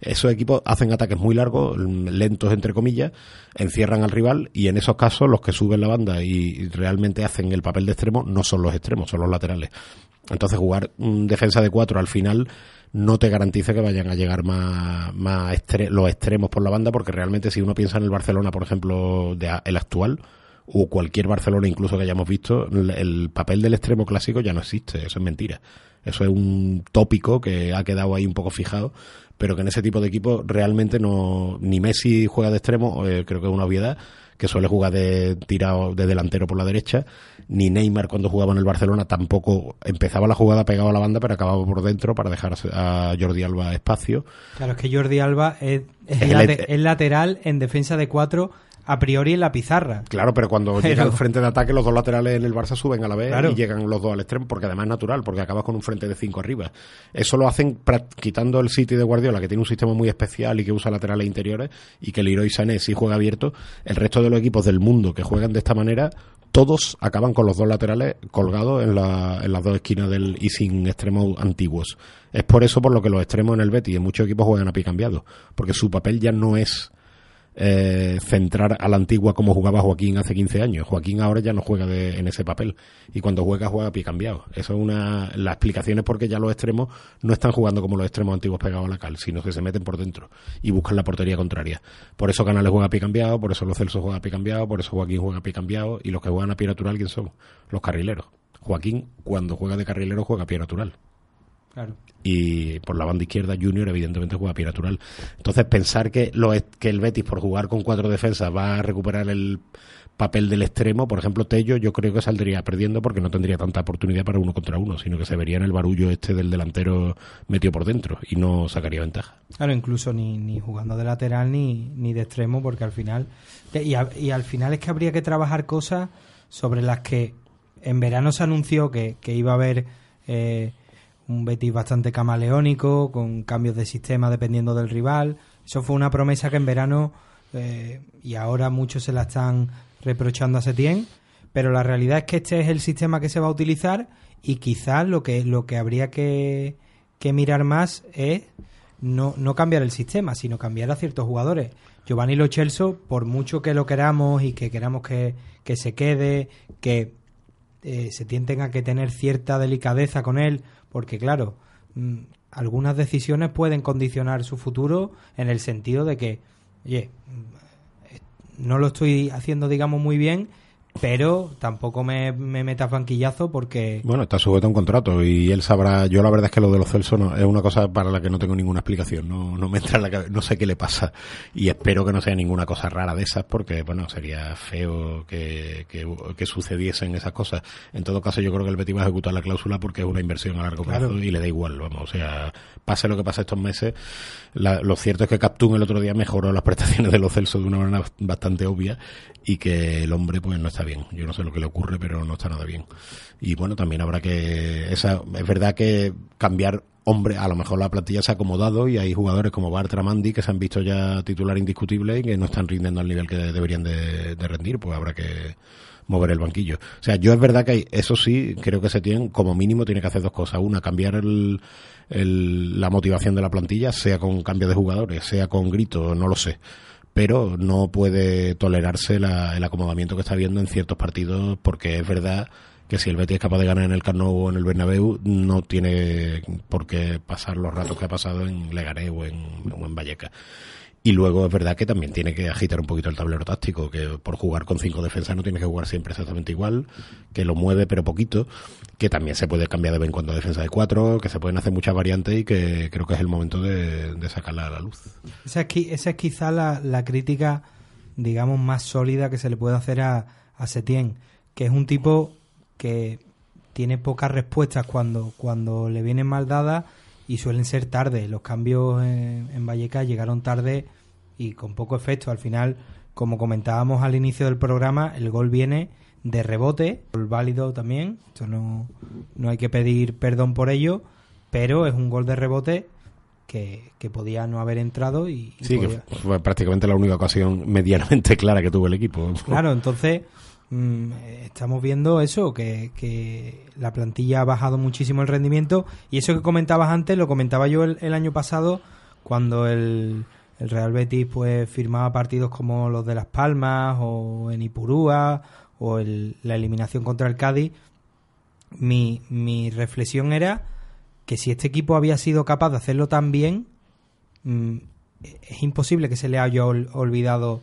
esos equipos hacen ataques muy largos, lentos entre comillas, encierran al rival y en esos casos los que suben la banda y realmente hacen el papel de extremo no son los extremos, son los laterales. Entonces jugar defensa de cuatro al final no te garantiza que vayan a llegar más, más los extremos por la banda porque realmente si uno piensa en el Barcelona, por ejemplo, de, el actual, o cualquier Barcelona incluso que hayamos visto, el papel del extremo clásico ya no existe, eso es mentira. Eso es un tópico que ha quedado ahí un poco fijado pero que en ese tipo de equipo realmente no ni Messi juega de extremo, eh, creo que es una obviedad, que suele jugar de tirado de delantero por la derecha, ni Neymar cuando jugaba en el Barcelona tampoco empezaba la jugada pegado a la banda, pero acababa por dentro para dejar a Jordi Alba espacio. Claro, es que Jordi Alba es, es, lateral en defensa de cuatro a priori en la pizarra. Claro, pero cuando Pero- llega el frente de ataque, los dos laterales en el Barça suben a la vez Claro. y llegan los dos al extremo, porque además es natural, porque acabas con un frente de cinco arriba. Eso lo hacen quitando el City de Guardiola, que tiene un sistema muy especial y que usa laterales interiores, y que Leroy Sané sí juega abierto. El resto de los equipos del mundo que juegan de esta manera, todos acaban con los dos laterales colgados en, la- en las dos esquinas del y sin extremos antiguos. Es por eso por lo que los extremos en el Betis en muchos equipos juegan a pie cambiado, porque su papel ya no es eh, centrar a la antigua como jugaba Joaquín hace 15 años. Joaquín ahora ya no juega de- en ese papel y cuando juega juega a pie cambiado. Eso es una la explicación es porque ya los extremos no están jugando como los extremos antiguos pegados a la cal, sino que se meten por dentro y buscan la portería contraria. Por eso Canales juega a pie cambiado, por eso los Celso juega a pie cambiado, por eso Joaquín juega a pie cambiado y los que juegan a pie natural quién son? Los carrileros. Joaquín cuando juega de carrilero juega a pie natural Claro. y por la banda izquierda Junior evidentemente juega a pie natural. Entonces pensar que, lo, que el Betis por jugar con cuatro defensas va a recuperar el papel del extremo, por ejemplo Tello yo creo que saldría perdiendo porque no tendría tanta oportunidad para uno contra uno, sino que se vería en el barullo este del delantero metido por dentro y no sacaría ventaja. Claro, incluso ni, ni jugando de lateral ni, ni de extremo, porque al final. Y, a- y al final es que habría que trabajar cosas sobre las que en verano se anunció que, que iba a haber eh, un Betis bastante camaleónico, con cambios de sistema dependiendo del rival. Eso fue una promesa que en verano, eh, y ahora muchos se la están reprochando a Setién, pero la realidad es que este es el sistema que se va a utilizar y quizás lo que, lo que habría que, que mirar más es no, no cambiar el sistema, sino cambiar a ciertos jugadores. Giovanni Lo Celso, por mucho que lo queramos y que queramos que, que se quede, que eh, se tenga que tener cierta delicadeza con él, porque claro, mm, algunas decisiones pueden condicionar su futuro en el sentido de que, oye, mm, no lo estoy haciendo, digamos, muy bien, pero tampoco me, me metas banquillazo porque... Bueno, está sujeto a un contrato y él sabrá. Yo la verdad es que lo de los Celso no, es una cosa para la que no tengo ninguna explicación. No, no me entra en la cabeza, no sé qué le pasa y espero que no sea ninguna cosa rara de esas porque, bueno, sería feo que, que, que sucediesen esas cosas. En todo caso, yo creo que el Betis va a ejecutar la cláusula porque es una inversión a largo plazo Claro. y le da igual, vamos. O sea, pase lo que pase estos meses, la- lo cierto es que Captún el otro día mejoró las prestaciones de los Celso de una manera bastante obvia y que el hombre pues no está bien. Yo no sé lo que le ocurre, pero no está nada bien. Y bueno, también habrá que... Esa, es verdad que cambiar hombre, a lo mejor la plantilla se ha acomodado y hay jugadores como Bartra Mandi que se han visto ya titular indiscutible y que no están rindiendo al nivel que deberían de, rendir, pues habrá que mover el banquillo. O sea, yo es verdad que hay, eso sí, creo que se tiene, como mínimo tiene que hacer dos cosas. Una, cambiar el, el- la motivación de la plantilla, sea con cambio de jugadores, sea con gritos, no lo sé. Pero no puede tolerarse la- el acomodamiento que está habiendo en ciertos partidos, porque es verdad que si el Betis es capaz de ganar en el Camp o en el Bernabéu, no tiene por qué pasar los ratos que ha pasado en Leganés o en, o en Vallecas. Y luego es verdad que también tiene que agitar un poquito el tablero táctico, que por jugar con cinco defensas no tiene que jugar siempre exactamente igual, que lo mueve pero poquito, que también se puede cambiar de vez en cuando a defensa de cuatro, que se pueden hacer muchas variantes y que creo que es el momento de, sacarla a la luz. Esa es, esa es quizá la, la crítica, digamos, más sólida que se le puede hacer a, a Setién, que es un tipo que tiene pocas respuestas cuando, cuando le vienen mal dadas y suelen ser tarde. Los cambios en, en Vallecas llegaron tarde y con poco efecto. Al final, como comentábamos al inicio del programa, el gol viene de rebote, gol válido también. Esto no, no hay que pedir perdón por ello, pero es un gol de rebote que, que podía no haber entrado y, y Sí, que fue prácticamente la única ocasión [laughs] medianamente clara que tuvo el equipo. Claro, entonces estamos viendo eso, que, que la plantilla ha bajado muchísimo el rendimiento y eso que comentabas antes lo comentaba yo el, el año pasado cuando el, el Real Betis pues firmaba partidos como los de Las Palmas o en Ipurúa o el- la eliminación contra el Cádiz. Mi, mi reflexión era que si este equipo había sido capaz de hacerlo tan bien, mm, es imposible que se le haya ol- olvidado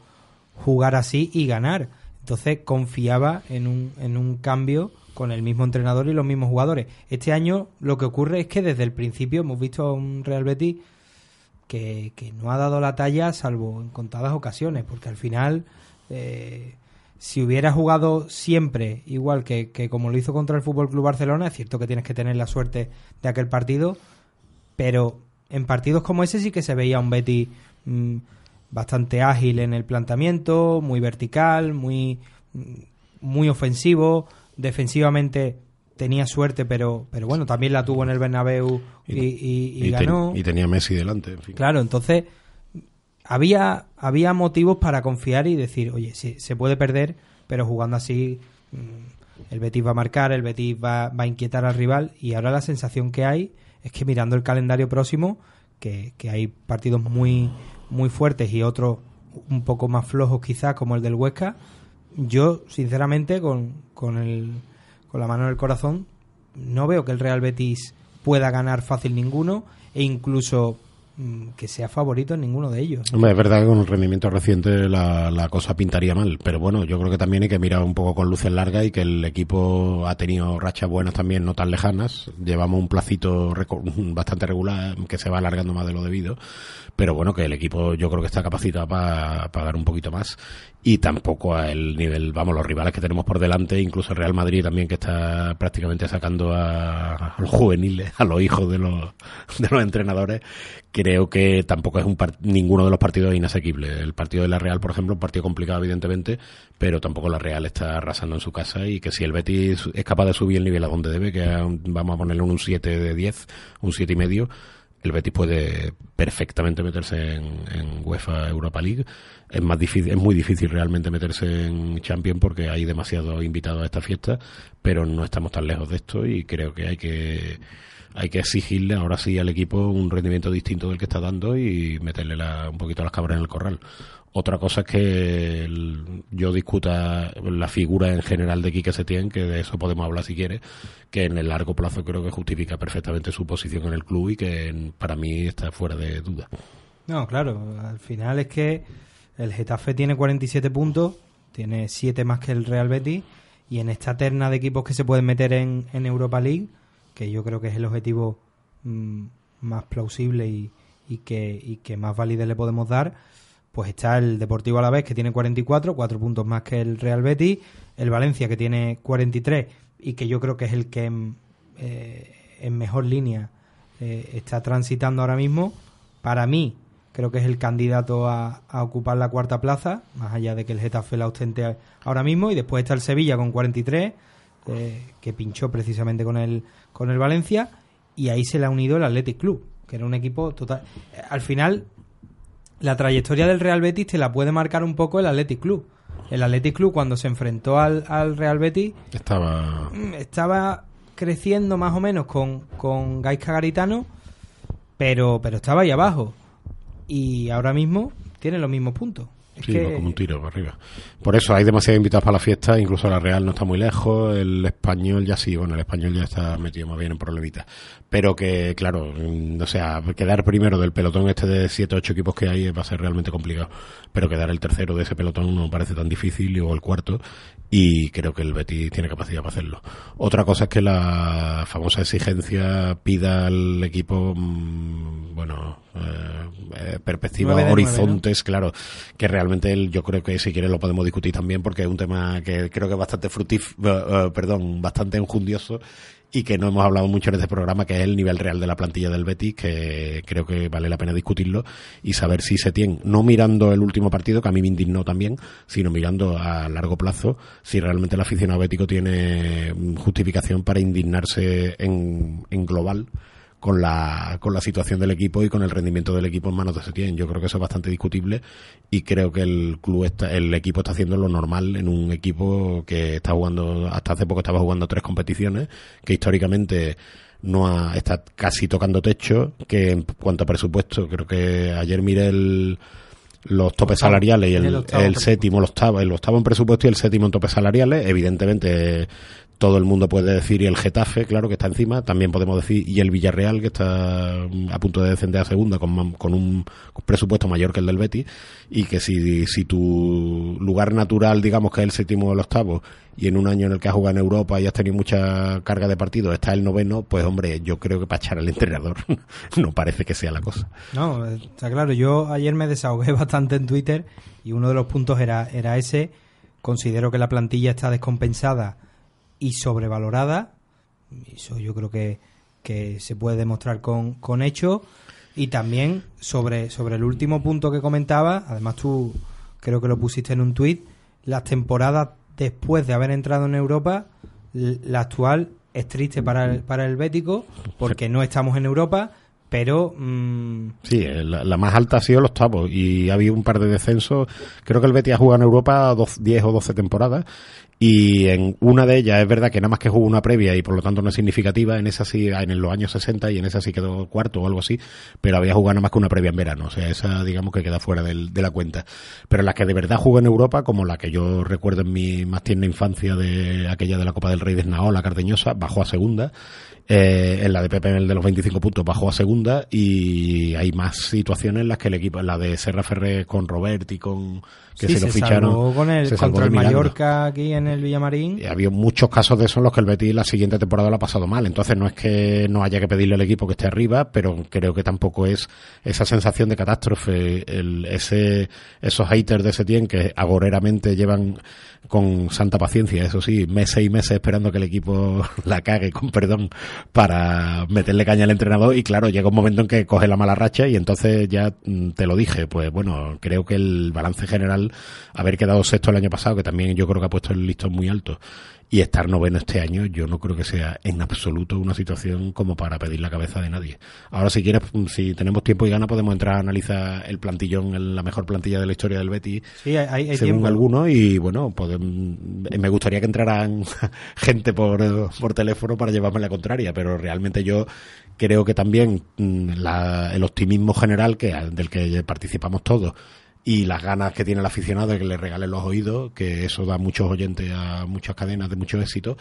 jugar así y ganar. Entonces confiaba en un, en un cambio con el mismo entrenador y los mismos jugadores. Este año lo que ocurre es que desde el principio hemos visto a un Real Betis que, que no ha dado la talla salvo en contadas ocasiones, porque al final eh, si hubiera jugado siempre igual que, que como lo hizo contra el Fútbol Club Barcelona, es cierto que tienes que tener la suerte de aquel partido, pero en partidos como ese sí que se veía un Betty mm, bastante ágil en el planteamiento, muy vertical, muy, muy ofensivo, defensivamente tenía suerte, pero, pero bueno, también la tuvo en el Bernabéu y, y- y ganó. y tenía Messi delante. en fin. Claro, entonces había, había motivos para confiar y decir, oye, sí, se puede perder, pero jugando así mm, el Betis va a marcar, el Betis va, va a inquietar al rival y ahora la sensación que hay es que mirando el calendario próximo, que, que hay partidos muy, muy fuertes y otros un poco más flojos quizás como el del Huesca, yo sinceramente con, con, el, con la mano en el corazón no veo que el Real Betis pueda ganar fácil ninguno e incluso que sea favorito en ninguno de ellos. Hombre, es verdad que con el rendimiento reciente la, la cosa pintaría mal, pero bueno, yo creo que también hay que mirar un poco con luces largas y que el equipo ha tenido rachas buenas también, no tan lejanas. Llevamos un placito bastante regular que se va alargando más de lo debido, pero bueno, que el equipo yo creo que está capacitado para pagar un poquito más y tampoco a el nivel, vamos, los rivales que tenemos por delante, incluso el Real Madrid también que está prácticamente sacando a, los juveniles, a los hijos de los, de los entrenadores, creo que tampoco es un ninguno de los partidos inasequible. El partido de la Real, por ejemplo, un partido complicado evidentemente, pero tampoco la Real está arrasando en su casa y que si el Betis es capaz de subir el nivel a donde debe, que vamos a ponerle un 7 de 10, un 7 y medio, el Betis puede perfectamente meterse en, UEFA Europa League. Es más difícil, es muy difícil realmente meterse en Champions porque hay demasiados invitados a esta fiesta, pero no estamos tan lejos de esto y creo que hay que hay que exigirle ahora sí al equipo un rendimiento distinto del que está dando y meterle la- un poquito las cabras en el corral. Otra cosa es que yo discuta la figura en general de Quique Setién, que de eso podemos hablar si quiere, que en el largo plazo creo que justifica perfectamente su posición en el club y que para mí está fuera de duda. No, claro, al final es que el Getafe tiene 47 puntos, tiene 7 más que el Real Betis y en esta terna de equipos que se pueden meter en, Europa League, que yo creo que es el objetivo mm, más plausible y, y que, y que más validez le podemos dar, pues está el Deportivo Alavés que tiene 44, 4 puntos más que el Real Betis, el Valencia que tiene 43 y que yo creo que es el que en, eh, mejor línea eh, está transitando ahora mismo. Para mí, creo que es el candidato a, a ocupar la cuarta plaza, más allá de que el Getafe la ostente ahora mismo. Y después está el Sevilla con 43, eh, que pinchó precisamente con el, con el Valencia. Y ahí se le ha unido el Athletic Club, que era un equipo total. eh, Al final, la trayectoria del Real Betis te la puede marcar un poco el Athletic Club. El Athletic Club, cuando se enfrentó al, al Real Betis, Estaba Mm, estaba creciendo más o menos con, con Gaisca Garitano, pero, pero estaba ahí abajo. Y ahora mismo tiene los mismos puntos. Es Sí, que- como un tiro para arriba. Por eso hay demasiados invitados para la fiesta, incluso la Real no está muy lejos, el español ya sí, bueno, el español ya está metido más bien en problemitas. Pero que, claro, o sea, quedar primero del pelotón este de 7 o 8 equipos que hay va a ser realmente complicado. Pero quedar el tercero de ese pelotón no me parece tan difícil, o el cuarto, y creo que el Betis tiene capacidad para hacerlo. Otra cosa es que la famosa exigencia pida al equipo, mm, bueno, eh, eh, perspectiva, Nueve de nueve, ¿no? horizontes, claro, que realmente él, yo creo que si quieres lo podemos discutir también porque es un tema que creo que es bastante fructífero, perdón, bastante enjundioso y que no hemos hablado mucho en este programa, que es el nivel real de la plantilla del Betis, que creo que vale la pena discutirlo y saber si se tiene, no mirando el último partido, que a mí me indignó también, sino mirando a largo plazo, si realmente el aficionado bético tiene justificación para indignarse en, en global con la, con la situación del equipo y con el rendimiento del equipo en manos de Setién. Yo creo que eso es bastante discutible y creo que el club está, el equipo está haciendo lo normal en un equipo que está jugando, hasta hace poco estaba jugando tres competiciones, que históricamente no ha, está casi tocando techo, que en cuanto a presupuesto, creo que ayer miré el, los topes Octavo. salariales y el, El octavo el séptimo, el octavo, el octavo en presupuesto y el séptimo en topes salariales, evidentemente todo el mundo puede decir y el Getafe, claro, que está encima, también podemos decir y el Villarreal, que está mm, a punto de descender a segunda con, un presupuesto mayor que el del Betis, y que si, si tu lugar natural, digamos que es el séptimo o el octavo, y en un año en el que has jugado en Europa y has tenido mucha carga de partidos, está el noveno, pues hombre, yo creo que para echar al entrenador [laughs] no parece que sea la cosa. No, está claro. Yo ayer me desahogué [laughs] bastante en Twitter y uno de los puntos era, era ese. Considero que la plantilla está descompensada y sobrevalorada. Eso yo creo que, que se puede demostrar con, con hechos. Y también sobre, sobre el último punto que comentaba, además tú creo que lo pusiste en un tuit, las temporadas después de haber entrado en Europa, la actual es triste para el, para el Bético porque no estamos en Europa, pero mm, Sí, eh, la, más alta ha sido los octavos y ha habido un par de descensos. Creo que el Betis ha jugado en Europa dos- 10 o 12 temporadas y en una de ellas es verdad que nada más que jugó una previa y por lo tanto no es significativa. En esa sí, en los años 60 y en esa sí quedó cuarto o algo así, pero había jugado nada más que una previa en verano. O sea, esa digamos que queda fuera de la cuenta. Pero las que de verdad jugó en Europa, como la que yo recuerdo en mi más tierna infancia de aquella de la Copa del Rey de Snaola, Cardeñosa, bajó a segunda. Eh, en la de Pepe, el de los 25 puntos, bajó a segunda y hay más situaciones en las que el equipo, la de Serra Ferrer con Robert y con que sí, se lo se ficharon. salvó con el, se salvó contra de el. Mallorca aquí en el Villamarín. Y había muchos casos de eso en los que el Betis la siguiente temporada lo ha pasado mal. Entonces no es que no haya que pedirle al equipo que esté arriba, pero creo que tampoco es esa sensación de catástrofe, el, ese, esos haters de Setién que agoreramente llevan con santa paciencia, eso sí, meses y meses esperando que el equipo [laughs] la cague, con perdón, para meterle caña al entrenador y claro, llega un momento en que coge la mala racha y entonces ya mm, te lo dije, pues bueno, creo que el balance general, haber quedado sexto el año pasado, que también yo creo que ha puesto el listón muy alto, y estar noveno este año, yo no creo que sea en absoluto una situación como para pedir la cabeza de nadie. Ahora, si quieres, mm, si tenemos tiempo y gana, podemos entrar a analizar el plantillón, el- la mejor plantilla de la historia del Betis, Sí, hay, hay según tiempo. algunos, y bueno, podem- me gustaría que entraran [laughs] gente por, por teléfono para llevarme la contraria, pero realmente yo creo que también mm, la- el optimismo general que del que participamos todos y las ganas que tiene el aficionado de que le regalen los oídos, que eso da muchos oyentes a muchas cadenas de mucho éxito,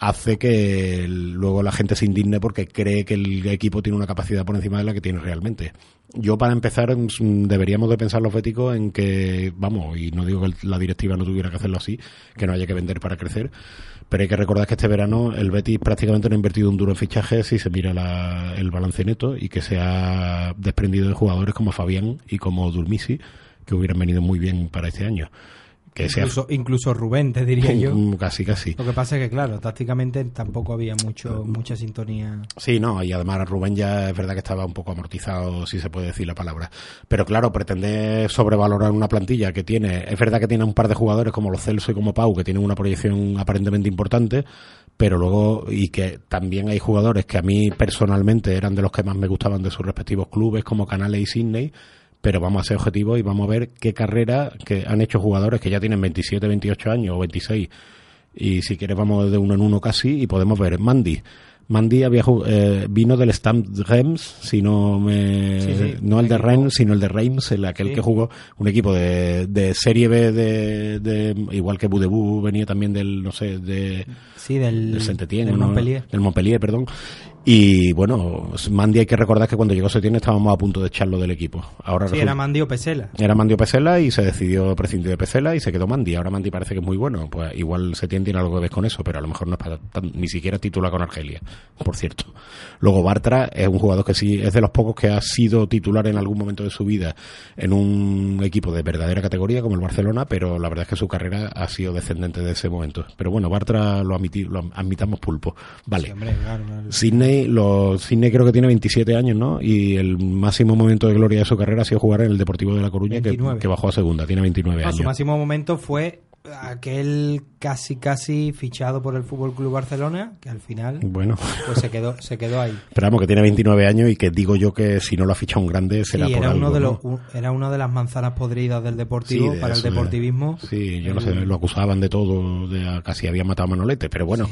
hace que luego la gente se indigne porque cree que el equipo tiene una capacidad por encima de la que tiene realmente. Yo para empezar deberíamos de pensar los béticos en que, vamos, y no digo que la directiva no tuviera que hacerlo así, que no haya que vender para crecer, pero hay que recordar que este verano el Betis prácticamente no ha invertido un duro en fichajes si se mira la- el balance neto y que se ha desprendido de jugadores como Fabián y como Durmisi, que hubieran venido muy bien para este año. Que sea- Incluso, incluso Rubén, te diría [laughs] yo. Casi, casi. Lo que pasa es que, claro, tácticamente tampoco había mucho mucha sintonía. Sí, no, y además Rubén ya es verdad que estaba un poco amortizado, si se puede decir la palabra. Pero claro, pretender sobrevalorar una plantilla que tiene, es verdad que tiene un par de jugadores como los Celso y como Pau, que tienen una proyección aparentemente importante, pero luego, y que también hay jugadores que a mí personalmente eran de los que más me gustaban de sus respectivos clubes, como Canales y Sydney, pero vamos a ser objetivos y vamos a ver qué carrera que han hecho jugadores que ya tienen 27, 28 años o 26 y si quieres vamos de uno en uno casi y podemos ver Mandy Mandy había eh, vino del Stamp Reims si no me Sí, sí, no el de Reims sino el de Reims el aquel Sí. que jugó un equipo de, de serie B de, de- igual que Budebu venía también del no sé de Sí, del, del ¿no? Montpellier. Del Montpellier, perdón. Y bueno, Mandy hay que recordar que cuando llegó Setién estábamos a punto de echarlo del equipo. Ahora Sí, era Mandio Pesela. era Mandio Pesela y se decidió prescindir de Pesela y se quedó Mandy. Ahora Mandy parece que es muy bueno. Pues igual Setién tiene algo que ver con eso, pero a lo mejor no es para tan- ni siquiera titular con Argelia, por cierto. Luego Bartra es un jugador que sí es de los pocos que ha sido titular en algún momento de su vida en un equipo de verdadera categoría como el Barcelona, pero la verdad es que su carrera ha sido descendente de ese momento. Pero bueno, Bartra lo, admiti- lo admitamos pulpo. Vale. Sí, hombre, claro, claro. Sydney, lo, Sydney creo que tiene 27 años, ¿no? Y el máximo momento de gloria de su carrera ha sido jugar en el Deportivo de La Coruña, que, 29. que bajó a segunda, tiene 29 No, años. su máximo momento fue aquel casi casi fichado por el Fútbol Club Barcelona, que al final Bueno. pues se quedó se quedó ahí. [laughs] Pero vamos, que tiene 29 años y que digo yo que si no lo ha fichado un grande será Sí, por era algo, uno de ¿no? los un- era una de las manzanas podridas del deportivo Sí, de para el eso, de- deportivismo. Sí, yo no sé, lo acusaban de todo, de casi habían matado a Manolete, pero bueno,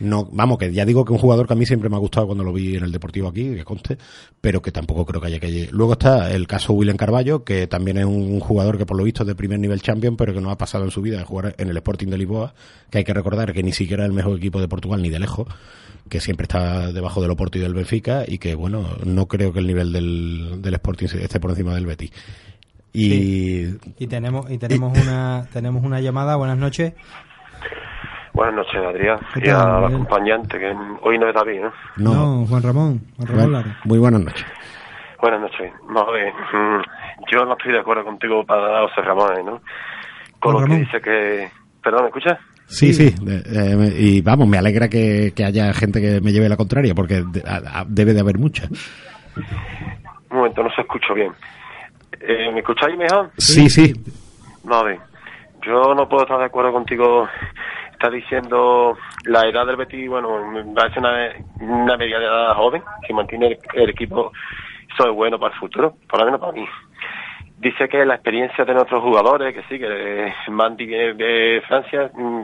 no, vamos, que ya digo que un jugador que a mí siempre me ha gustado cuando lo vi en el Deportivo aquí, que conste, pero que tampoco creo que haya que. Luego está el caso William Carballo, que también es un jugador que por lo visto es de primer nivel champion, pero que no ha pasado en su vida de jugar en el Sporting de Lisboa, que hay que recordar que ni siquiera es el mejor equipo de Portugal, ni de lejos, que siempre está debajo del Oporto y del Benfica, y que bueno, no creo que el nivel del, del Sporting esté por encima del Betis. Y Sí. Y tenemos y tenemos una tenemos una llamada. Buenas noches. Buenas noches, Adrián. ¿Qué Y a la acompañante, que hoy no es David, ¿no? No. Juan Ramón. Juan Ramón Lara. Muy buenas noches. Buenas noches. A ver, mm, yo no estoy de acuerdo contigo para José Ramón, ¿no? Con Juan lo que dice que... Perdón, ¿me escuchas? Sí, sí, eh, me- y vamos, me alegra que, que haya gente que me lleve la contraria, porque de- a- a- debe de haber mucha. Muy momento, no se escucho bien. Eh, ¿Me escucháis mejor? Sí, sí. Vale. Yo no puedo estar de acuerdo contigo. Estás diciendo la edad del Betis, bueno, me parece una, una media de edad joven que mantiene el, equipo. Eso es bueno para el futuro, por lo menos para mí. Dice que la experiencia de nuestros jugadores, que sí, que Mandy viene de Francia, mm,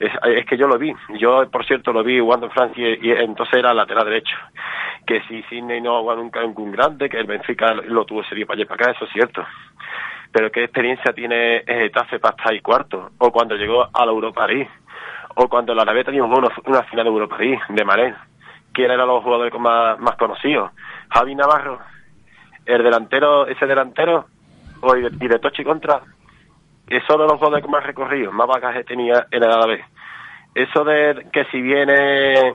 es, que yo lo vi. Yo, por cierto, lo vi jugando en Francia y, entonces era lateral derecho. Que si Sidney no jugó nunca un grande, que el Benfica lo tuvo ese día para allá para acá, eso es cierto pero qué experiencia tiene Tafe para estar ahí cuarto, o cuando llegó a la Europa League, o cuando la Alavés tenía una, una final de Europa League, de Marén, quién eran los jugadores más, más conocidos, Javi Navarro, el delantero, ese delantero, o y de, y de contra, eso de los jugadores más recorrido, más bagaje tenía en el Alavés. Eso de que si viene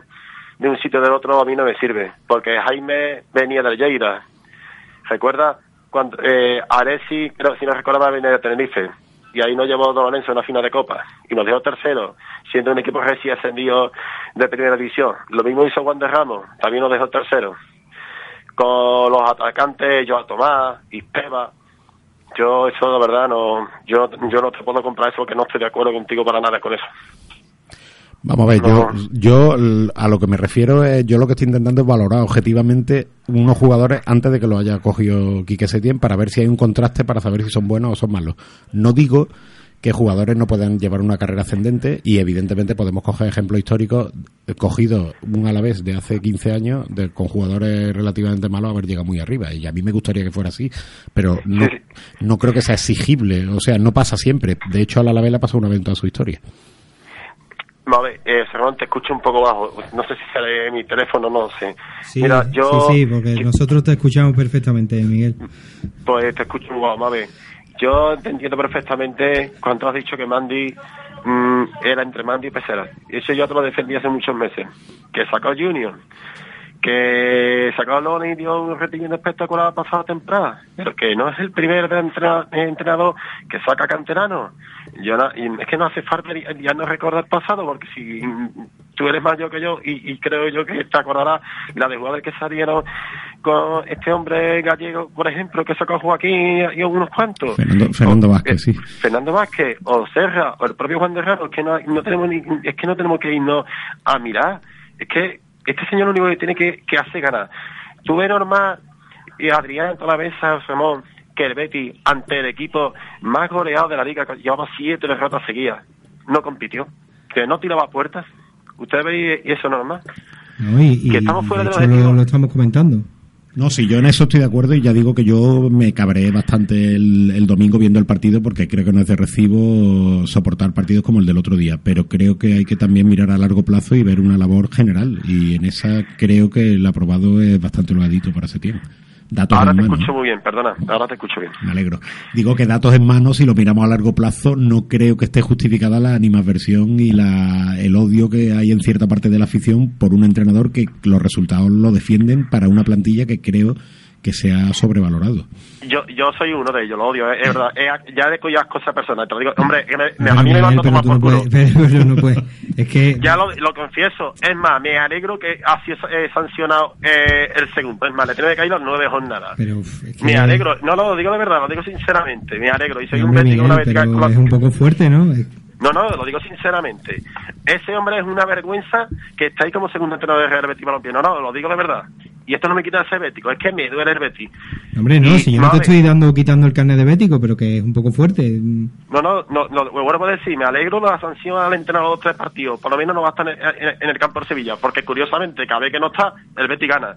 de un sitio del otro a mí no me sirve, porque Jaime venía del Lleida, ¿recuerda? cuando eh, Aresi, creo, si no recuerdo venía de Tenerife, y ahí nos llevó Don Lorenzo a una final de Copa, y nos dejó tercero, siendo un equipo recién ascendido de primera división. Lo mismo hizo Juan de Ramos, también nos dejó tercero. Con los atacantes, Joao Tomás, Ispeva, yo eso de verdad no, yo, yo no te puedo comprar eso porque no estoy de acuerdo contigo para nada con eso. Vamos a ver, yo, yo a lo que me refiero es, yo lo que estoy intentando es valorar objetivamente unos jugadores antes de que lo haya cogido Quique Setién para ver si hay un contraste para saber si son buenos o son malos. No digo que jugadores no puedan llevar una carrera ascendente y evidentemente podemos coger ejemplos históricos cogidos un a la vez de hace 15 años de, con jugadores relativamente malos haber llegado muy arriba. Y a mí me gustaría que fuera así pero no, no creo que sea exigible. O sea no pasa siempre. De hecho a la le ha pasado una vez en toda su historia A ver, eh, Serrón, te escucho un poco bajo. No sé si sale mi teléfono, no sé. Sí, Mira, yo sí, sí, porque nosotros te escuchamos perfectamente, Miguel. pues te escucho. A ver, yo te entiendo perfectamente cuando has dicho que Mandy mm, era entre Mandy y Pesera. Eso yo te lo defendí hace muchos meses. Que sacó Junior, que sacó a Loni y dio un rendimiento espectacular la pasada temporada, pero que no es el primer entrena- entrenador que saca canterano. Yo no- y es que no hace falta ya no recordar el pasado, porque si tú eres mayor que yo y, y creo yo que te acordarás la de jugadores que salieron con este hombre gallego, por ejemplo, que sacó Joaquín y, unos cuantos. Fernando, Fernando Vázquez sí Fernando Vázquez o Serra o el propio Juan de Raro, es que no, no tenemos ni, es que no tenemos que irnos a mirar. Es que este señor lo único que tiene que, que hacer ganar. Tú ves normal y Adrián toda la vez Ramón que el Betis ante el equipo más goleado de la liga que llevaba siete derrotas seguidas no compitió, que no tiraba puertas. Usted ve y eso es normal. No, y, y- Que estamos fuera de de hecho los lo, lo estamos comentando. No, sí, yo en eso estoy de acuerdo y ya digo que yo me cabré bastante el, el domingo viendo el partido porque creo que no es de recibo soportar partidos como el del otro día, pero creo que hay que también mirar a largo plazo y ver una labor general y en esa creo que el aprobado es bastante loadito para ese tiempo. Datos Ahora en te mano. escucho muy bien, perdona, ahora te escucho bien. Me alegro. Digo que datos en mano, si lo miramos a largo plazo, no creo que esté justificada la animadversión y la, el odio que hay en cierta parte de la afición por un entrenador que los resultados lo defienden para una plantilla que creo que se ha sobrevalorado. Yo, yo soy uno de ellos, lo odio, es, es verdad. Es- ya cuyas cosas personales, te lo digo. Hombre, que me- a mí me Miguel, van a pero tomar por culo. [laughs] Es que Ya lo, lo confieso. Es más, me alegro que ha sido eh, sancionado eh, el segundo. Es más, le tiene que caer las nueve jornadas. Pero uf, es que- Me alegro. No, no, lo digo de verdad, lo digo sinceramente. Me alegro. Y soy un Hombre, Miguel, una vez pero la- es un poco fuerte, ¿no? No, no, lo digo sinceramente. Ese hombre es una vergüenza que está ahí como segundo entrenador de Real Betis Balompié. No, no, lo digo de verdad. Y esto no me quita de ser bético, es que me duele el Betis. Hombre, no, Y, si yo no te estoy dando quitando el carnet de bético, pero que es un poco fuerte. No, no, no, no lo vuelvo a decir, me alegro de la sanción al entrenador de los tres partidos, por lo menos no va a estar en, en- en el campo de Sevilla, porque curiosamente, cada vez que no está, el Betis gana.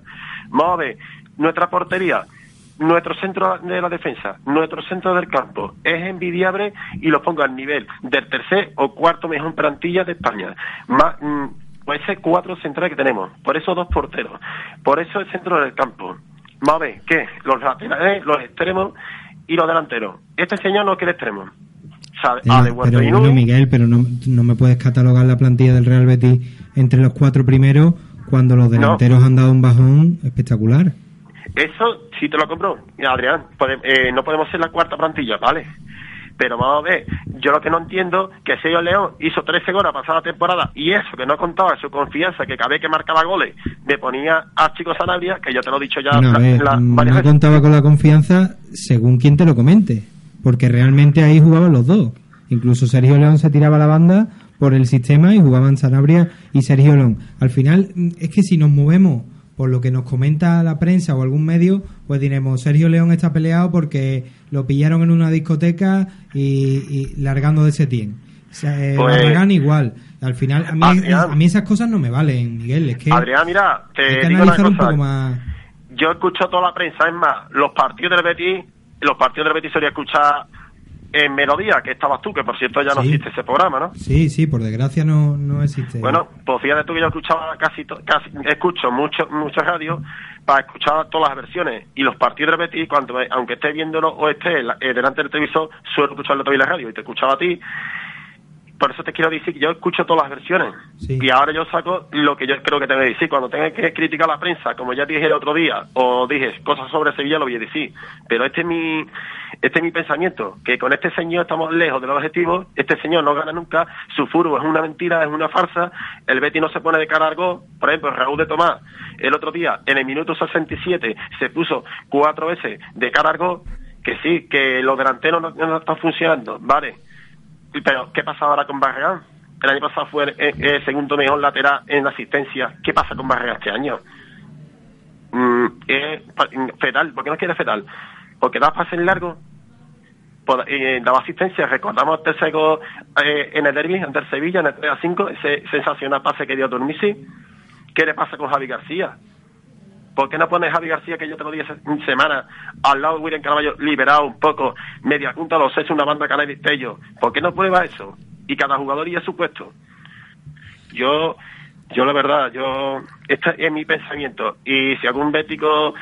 Vamos a ver, nuestra portería, nuestro centro de la defensa, nuestro centro del campo, es envidiable y lo pongo al nivel del tercer o cuarto mejor plantilla de España. Más, mm, por ese cuatro centrales que tenemos, por esos dos porteros, por eso el centro del campo. Vamos a ver, ¿qué? Los laterales, los extremos y los delanteros. Este señor no quiere extremos. Ah, de pero bueno. Miguel, pero no, no me puedes catalogar la plantilla del Real Betis entre los cuatro primeros cuando los delanteros han dado un bajón espectacular. Eso sí te lo compro, Adrián. pode- eh, no podemos ser la cuarta plantilla, ¿vale? Pero vamos a ver, yo lo que no entiendo que Sergio León hizo 13 goles la pasada temporada y eso, que no contaba su confianza, que cada vez que marcaba goles me ponía a Chico Sanabria, que yo te lo he dicho ya a la- ver, la- no veces. contaba con la confianza según quien te lo comente, porque realmente ahí jugaban los dos. Incluso Sergio León se tiraba la banda por el sistema y jugaban Sanabria y Sergio León. Al final, es que si nos movemos por lo que nos comenta la prensa o algún medio, pues diremos, Sergio León está peleado porque lo pillaron en una discoteca y, y largando de Setién. O sea, eh, Pues- Barragán igual. Al final, a mí, Adrián. a mí esas cosas no me valen, Miguel. Es que Adrián, mira, hay te que digo una analizar un poco más. Yo escucho toda la prensa, es más, los partidos del Betis, los partidos del Betis solía escuchar en Melodía, que estabas tú, que por cierto ya no Sí. existe ese programa, ¿no? Sí, sí, por desgracia no, no existe. Bueno, pues fíjate tú que yo escuchaba casi, casi escucho mucho, muchas radios para escuchar todas las versiones. Y los partidos del Betis, cuando, aunque esté viéndolo o esté eh, delante del televisor, suelo escucharlo todavía en la radio y te escuchaba a ti. Por eso te quiero decir que yo escucho todas las versiones. Y ahora yo saco lo que yo creo que tengo que decir. Cuando tenga que criticar a la prensa, como ya dije el otro día, o dije cosas sobre Sevilla, lo voy a decir. Pero este es mi, este es mi pensamiento, que con este señor estamos lejos de los objetivos, este señor no gana nunca, su furbo es una mentira, es una farsa, el Betty no se pone de cara al gol, por ejemplo, Raúl de Tomás, el otro día, en el minuto 67, se puso cuatro veces de cara al gol, que sí, que los delanteros no, no están funcionando, vale, pero ¿qué pasa ahora con Barragán? El año pasado fue el, el- el segundo mejor lateral en asistencia. ¿Qué pasa con Barragán este año? Mm, es pa- fetal. ¿Por qué no quiere fetal? Porque da pases largos, por- eh, daba asistencia. Recordamos el tercer eh, en el derby ante el Sevilla, en el 3 a 5, ese sensacional pase que dio Turmisi. ¿Qué le pasa con Javi García? ¿Por qué no pones Javi García, que yo te lo dije hace semana, al lado de William Carvalho, liberado un poco, media punta, los seis, una banda canal y Destello? ¿Por qué no prueba eso? Y cada jugador y a su puesto. Yo, yo la verdad, yo, este es mi pensamiento. Y si algún bético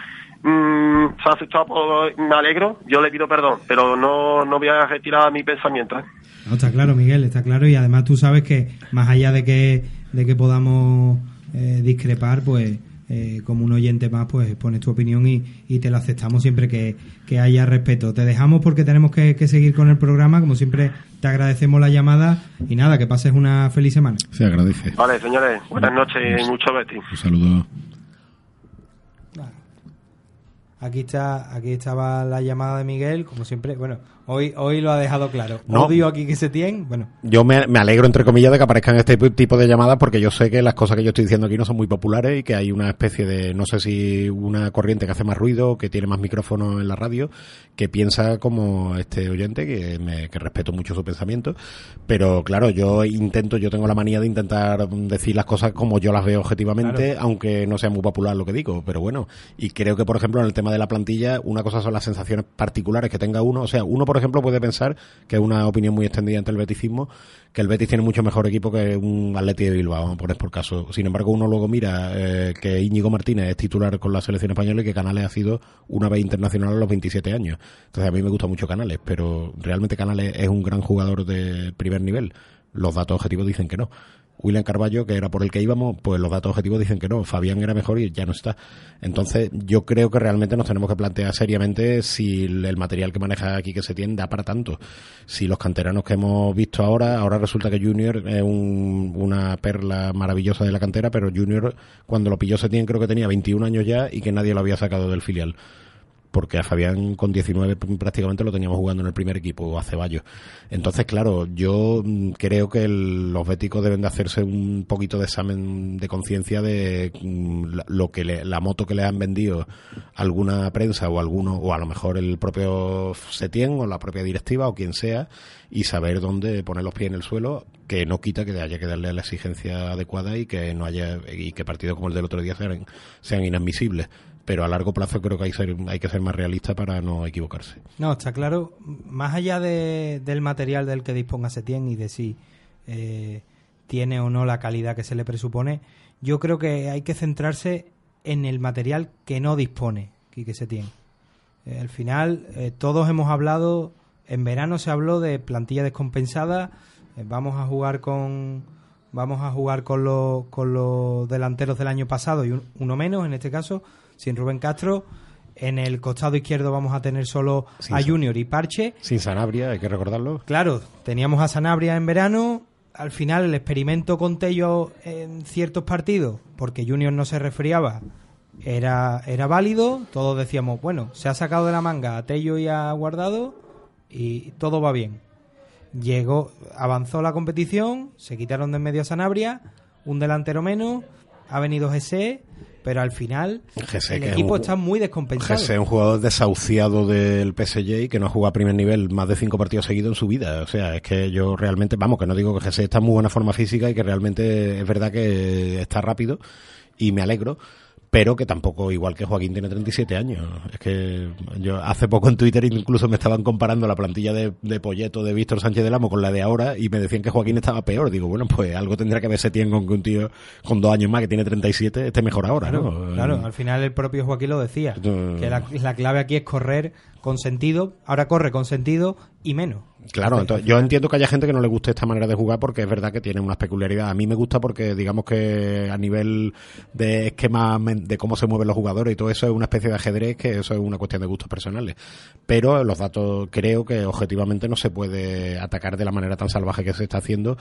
mm, se ha asustado, pues, me alegro, yo le pido perdón, pero no, no voy a retirar mi pensamiento. ¿eh? No, está claro, Miguel, está claro. Y además tú sabes que más allá de que, de que podamos eh, discrepar, pues eh, como un oyente más, pues pones tu opinión y, y te la aceptamos siempre que, que haya respeto. Te dejamos porque tenemos que, que seguir con el programa. Como siempre, te agradecemos la llamada y nada, que pases una feliz semana. Se agradece. Vale, señores, buenas noches y mucho Betty. Un saludo. Aquí está, aquí estaba la llamada de Miguel, como siempre. Bueno, hoy, hoy lo ha dejado claro. No. Odio aquí que se tiene. Bueno, Yo me, me alegro, entre comillas, de que aparezcan este tipo de llamadas porque yo sé que las cosas que yo estoy diciendo aquí no son muy populares y que hay una especie de, no sé si una corriente que hace más ruido, que tiene más micrófonos en la radio, que piensa como este oyente, que, me, que respeto mucho su pensamiento. Pero claro, yo intento, yo tengo la manía de intentar decir las cosas como yo las veo objetivamente, Claro. aunque no sea muy popular lo que digo. Pero bueno, y creo que, por ejemplo, en el tema de la plantilla, una cosa son las sensaciones particulares que tenga uno. O sea, uno, por ejemplo, puede pensar, que es una opinión muy extendida entre el beticismo, que el Betis tiene mucho mejor equipo que un Atleti de Bilbao, vamos a poner por caso. Sin embargo, uno luego mira eh, que Íñigo Martínez es titular con la selección española y que Canales ha sido una vez internacional a los 27 años. Entonces, a mí me gusta mucho Canales, pero realmente Canales es un gran jugador de primer nivel. Los datos objetivos dicen que no. William Carballo, que era por el que íbamos, pues los datos objetivos dicen que no. Fabián era mejor y ya no está. Entonces, yo creo que realmente nos tenemos que plantear seriamente si el material que maneja aquí que se tiene da para tanto. Si los canteranos que hemos visto ahora, ahora resulta que Junior es un- una perla maravillosa de la cantera, pero Junior, cuando lo pilló Setién, creo que tenía 21 años ya y que nadie lo había sacado del filial porque a Fabián con 19 prácticamente lo teníamos jugando en el primer equipo, a Ceballos. Entonces, claro, yo mm, creo que los béticos deben de hacerse un poquito de examen de conciencia de mm, lo que le- la moto que le han vendido alguna prensa o alguno, o a lo mejor el propio Setién o la propia directiva o quien sea, y saber dónde poner los pies en el suelo, que no quita que haya que darle la exigencia adecuada y que no haya, y que partidos como el del otro día sean, sean inadmisibles pero a largo plazo creo que hay, que ser más realista para no equivocarse. No, está claro, más allá de- del material del que disponga Setién y de si eh, tiene o no la calidad que se le presupone, yo creo que hay que centrarse en el material que no dispone Quique Setién. Eh, al final, eh, todos hemos hablado, en verano se habló de plantilla descompensada, eh, vamos a jugar con vamos a jugar con los, con los delanteros del año pasado y un- uno menos, en este caso, sin Rubén Castro. En el costado izquierdo vamos a tener solo Sin a Junior y Parche. Sin Sanabria, hay que recordarlo. Claro, teníamos a Sanabria en verano. Al final el experimento con Tello en ciertos partidos, porque Junior no se resfriaba, era, era válido. Todos decíamos, bueno, se ha sacado de la manga a Tello y a Guardado y todo va bien. Llegó, avanzó la competición, se quitaron de en medio a Sanabria, un delantero menos, ha venido GC, pero al final Gese, el equipo un- está muy descompensado. Gese es un jugador desahuciado del PSG y que no ha jugado a primer nivel más de cinco partidos seguidos en su vida. O sea, es que yo realmente, vamos, que no digo que Gese está en muy buena forma física y que realmente es verdad que está rápido y me alegro. Pero que tampoco, igual que Joaquín tiene 37 años. Es que yo hace poco en Twitter incluso me estaban comparando la plantilla de, de Polleto de Víctor Sánchez del Amo con la de ahora y me decían que Joaquín estaba peor. Digo, bueno, pues algo tendrá que ver Setién con que un tío con dos años más que tiene 37 esté mejor ahora, Claro, ¿no? claro, al final el propio Joaquín lo decía, que la, la clave aquí es correr con sentido, ahora corre con sentido y menos. Claro, entonces, yo entiendo que haya gente que no le guste esta manera de jugar porque es verdad que tiene unas peculiaridades. A mí me gusta porque digamos que a nivel de esquema de cómo se mueven los jugadores y todo eso es una especie de ajedrez que eso es una cuestión de gustos personales. Pero los datos creo que objetivamente no se puede atacar de la manera tan salvaje que se está haciendo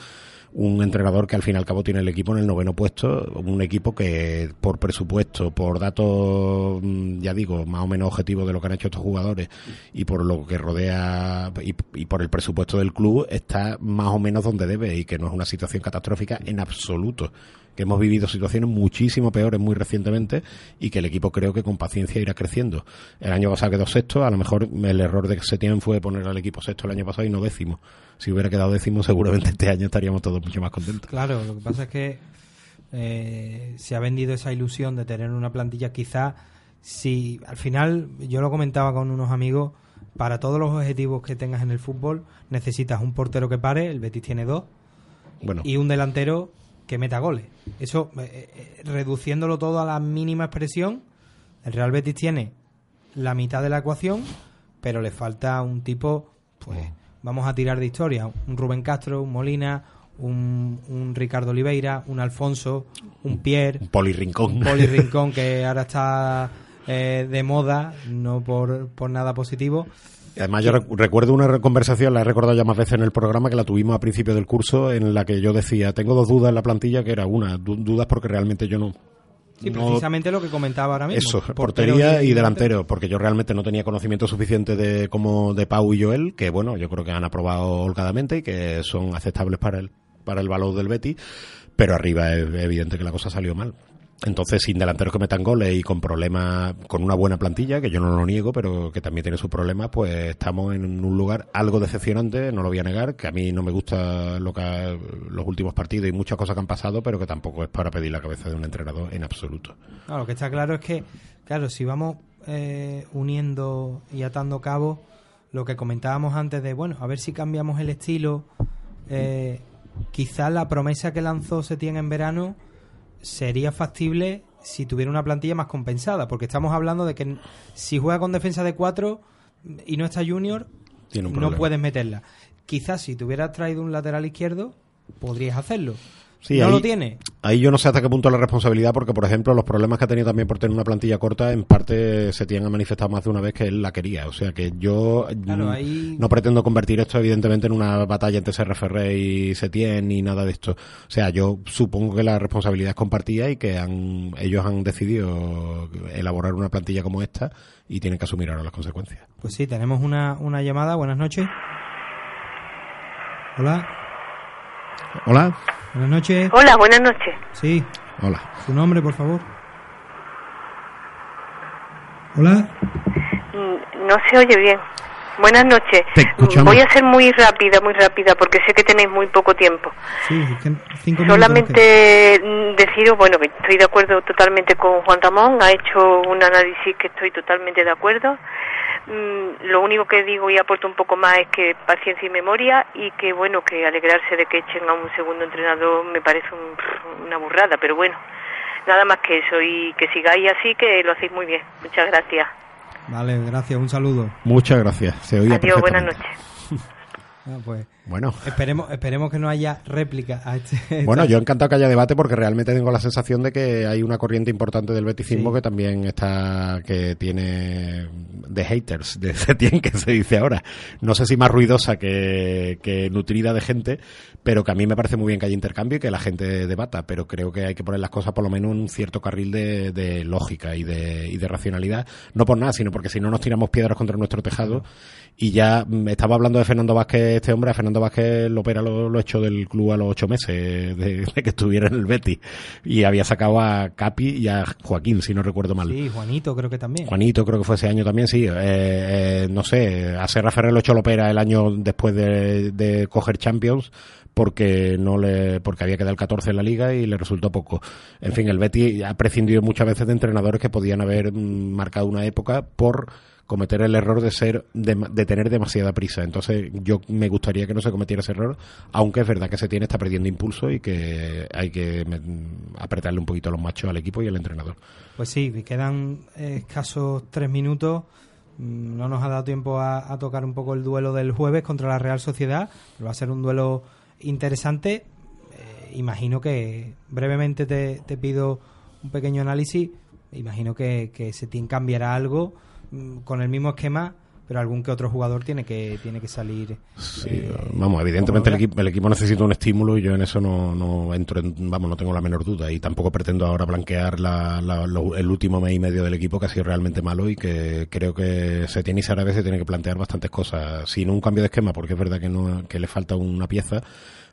un entrenador que al fin y al cabo tiene el equipo en el noveno puesto, un equipo que por presupuesto, por datos, mm, ya digo, más o menos objetivos de lo que han hecho estos jugadores y por lo que rodea y, y por el presupuesto del club, está más o menos donde debe y que no es una situación catastrófica en absoluto. Que hemos vivido situaciones muchísimo peores muy recientemente y que el equipo creo que con paciencia irá creciendo. El año pasado quedó sexto, a lo mejor el error de que se tienen fue poner al equipo sexto el año pasado y no décimo. Si hubiera quedado décimo, seguramente este año estaríamos todos mucho más contentos. Claro, lo que pasa es que eh, se ha vendido esa ilusión de tener una plantilla quizá si al final yo lo comentaba con unos amigos para todos los objetivos que tengas en el fútbol necesitas un portero que pare el Betis tiene dos Bueno. y un delantero que meta goles eso eh, eh, reduciéndolo todo a la mínima expresión el Real Betis tiene la mitad de la ecuación pero le falta un tipo pues vamos a tirar de historia un Rubén Castro un Molina un, un Ricardo Oliveira, un Alfonso, un Pierre, Un Poli Rincón. un Poli Rincón que ahora está eh, de moda, no por, por nada positivo. Además, yo rec- recuerdo una conversación, la he recordado ya más veces en el programa, que la tuvimos a principio del curso, en la que yo decía, tengo dos dudas en la plantilla, que era una, du- dudas porque realmente yo no... Sí, no- precisamente lo que comentaba ahora mismo. Eso, portería y delantero, porque yo realmente no tenía conocimiento suficiente de como de Pau y Joel, que bueno, yo creo que han aprobado holgadamente y que son aceptables para el, para el valor del Betty, pero arriba es evidente que la cosa salió mal. Entonces, sin delanteros que metan goles y con problemas, con una buena plantilla, que yo no lo niego, pero que también tiene sus problemas, pues estamos en un lugar algo decepcionante, no lo voy a negar, que a mí no me gusta lo que ha- los últimos partidos y muchas cosas que han pasado, pero que tampoco es para pedir la cabeza de un entrenador en absoluto. Lo que está claro es que, claro, si vamos eh, uniendo y atando cabos, lo que comentábamos antes de, bueno, a ver si cambiamos el estilo, eh, quizás la promesa que lanzó Setién en verano sería factible si tuviera una plantilla más compensada, porque estamos hablando de que si juega con defensa de cuatro y no está Junior, Tiene un no puedes meterla. Quizás si te hubieras traído un lateral izquierdo, podrías hacerlo. Sí, no ahí- lo tiene. Ahí yo no sé hasta qué punto la responsabilidad, porque por ejemplo los problemas que ha tenido también por tener una plantilla corta, en parte se tienen manifestado más de una vez que él la quería. O sea que yo Claro, mm, ahí- no pretendo convertir esto evidentemente en una batalla entre CRFR y Setien ni nada de esto. O sea, yo supongo que la responsabilidad es compartida y que han, ellos han decidido elaborar una plantilla como esta y tienen que asumir ahora las consecuencias. Pues sí, tenemos una, una llamada. Buenas noches. Hola. Hola. Buenas noches. Hola, buenas noches. Sí. Hola. Su nombre, por favor. Hola. Mm, No se oye bien. Buenas noches. Te escuchamos. Voy a ser muy rápida, muy rápida, porque sé que tenéis muy poco tiempo. Sí, cinco. Solamente mm, deciros, bueno, que estoy de acuerdo totalmente con Juan Ramón, ha hecho un análisis que estoy totalmente de acuerdo. Mm, Lo único que digo y aporto un poco más es que paciencia y memoria y que, bueno, que alegrarse de que echen a un segundo entrenador me parece un- una burrada, pero bueno, nada más que eso y que sigáis así, que lo hacéis muy bien. Muchas gracias. Vale, gracias. Un saludo. Muchas gracias. Se oía Adiós, buenas noches. Ah, pues Bueno. Esperemos, esperemos que no haya réplica a este. [laughs] Bueno, yo encantado que haya debate porque realmente tengo la sensación de que hay una corriente importante del beticismo que también está, que tiene de haters, de Setién, que se dice ahora. No sé si más ruidosa que, que nutrida de gente, pero que a mí me parece muy bien que haya intercambio y que la gente debata, pero creo que hay que poner las cosas por lo menos en un cierto carril de, de lógica y de, y de racionalidad. No por nada, sino porque si no nos tiramos piedras contra nuestro tejado. Y ya mm, estaba hablando de Fernando Vázquez, este hombre, a Fernando Vázquez lo opera lo, lo hecho del club a los ocho meses de, de que estuviera en el Betis. Y había sacado a Capi y a Joaquín, si no recuerdo mal. Sí, Juanito creo que también. Juanito, creo que fue ese año también, sí. Eh, eh, no sé, a Serra Ferrer lo hecho lo opera el año después de, de coger Champions porque no le porque había quedado el 14 en la liga y le resultó poco. En fin, el Betis ha prescindido muchas veces de entrenadores que podían haber mm, marcado una época por cometer el error de ser de, de tener demasiada prisa. Entonces, yo me gustaría que no se cometiera ese error, aunque es verdad que se tiene está perdiendo impulso y que hay que apretarle un poquito los machos al equipo y al entrenador. Pues sí, quedan escasos tres minutos. Mm, No nos ha dado tiempo a, tocar un poco el duelo del jueves contra la Real Sociedad. pero Va a ser un duelo interesante. Eh, imagino que brevemente te, te pido un pequeño análisis. Imagino que, que cambiará algo con el mismo esquema, pero algún que otro jugador tiene que tiene que salir. eh, Vamos, evidentemente el equipo, el equipo necesita un estímulo y yo en eso no, no entro en, vamos, no tengo la menor duda y tampoco pretendo ahora blanquear la, la- lo- el último mes y medio del equipo que ha sido realmente malo y que creo que se tiene y Sarabia se tiene que plantear bastantes cosas, sin un cambio de esquema, porque es verdad que no, que le falta una pieza,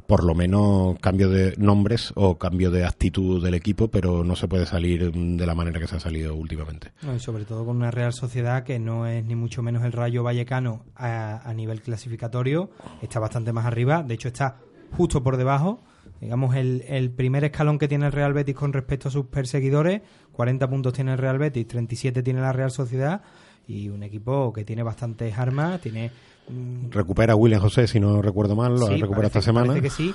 por lo menos cambio de nombres o cambio de actitud del equipo, pero no se puede salir de la manera que se ha salido últimamente. No, y sobre todo con una Real Sociedad que no es ni mucho menos el Rayo Vallecano a, a nivel clasificatorio, está bastante más arriba, de hecho está justo por debajo. Digamos, el, el primer escalón que tiene el Real Betis con respecto a sus perseguidores, 40 puntos tiene el Real Betis, 37 tiene la Real Sociedad y un equipo que tiene bastantes armas, tiene... Recupera a William José, si no recuerdo mal, lo sí, recuperado esta semana. parece que sí.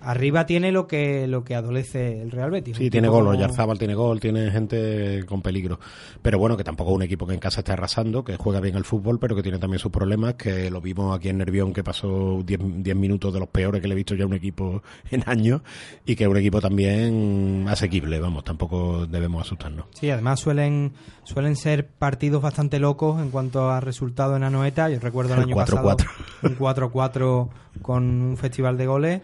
Arriba tiene lo que lo que adolece el Real Betis. Sí, tiene gol, como- Oyarzábal tiene gol, tiene gente con peligro. Pero bueno, que tampoco es un equipo que en casa esté arrasando, que juega bien el fútbol, pero que tiene también sus problemas, que lo vimos aquí en Nervión, que pasó 10 10 minutos de los peores que le he visto ya a un equipo [laughs] en años, y que es un equipo también asequible, vamos, tampoco debemos asustarnos. Sí, además suelen suelen ser partidos bastante locos en cuanto a resultado en Anoeta. Yo recuerdo el, El año 4-4. pasado un 4-4 con un festival de goles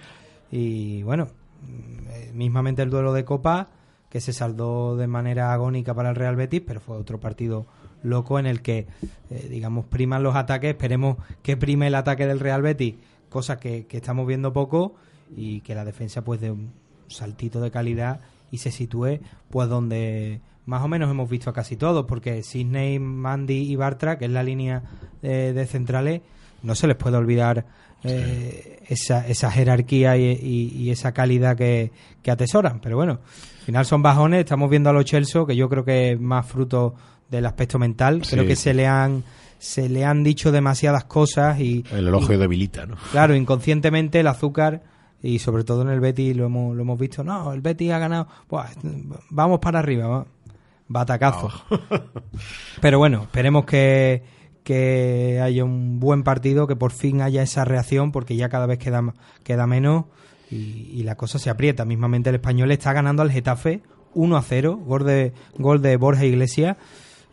y bueno, mm, eh, mismamente el duelo de Copa que se saldó de manera agónica para el Real Betis, pero fue otro partido loco en el que, eh, digamos, priman los ataques. Esperemos que prime el ataque del Real Betis, cosa que, que estamos viendo poco, y que la defensa pues de un saltito de calidad y se sitúe pues donde más o menos hemos visto a casi todos, porque Sidney, Mandy y Bartra, que es la línea de, de centrales, no se les puede olvidar eh, esa, esa jerarquía y, y- y esa calidad que, que atesoran. Pero bueno, al final son bajones, estamos viendo a los Chelsea, que yo creo que es más fruto del aspecto mental. Sí. Creo que se le han se le han dicho demasiadas cosas y El elogio y- debilita, ¿no? Claro, inconscientemente el azúcar y sobre todo en el Betis lo hemos, lo hemos visto. No, el Betis ha ganado. Buah, vamos para arriba, va. batacazo. [laughs] Pero bueno, esperemos que, que haya un buen partido, que por fin haya esa reacción, porque ya cada vez queda, queda menos y, y la cosa se aprieta. Mismamente el español está ganando al Getafe 1 a 0, gol de, gol de Borja Iglesias.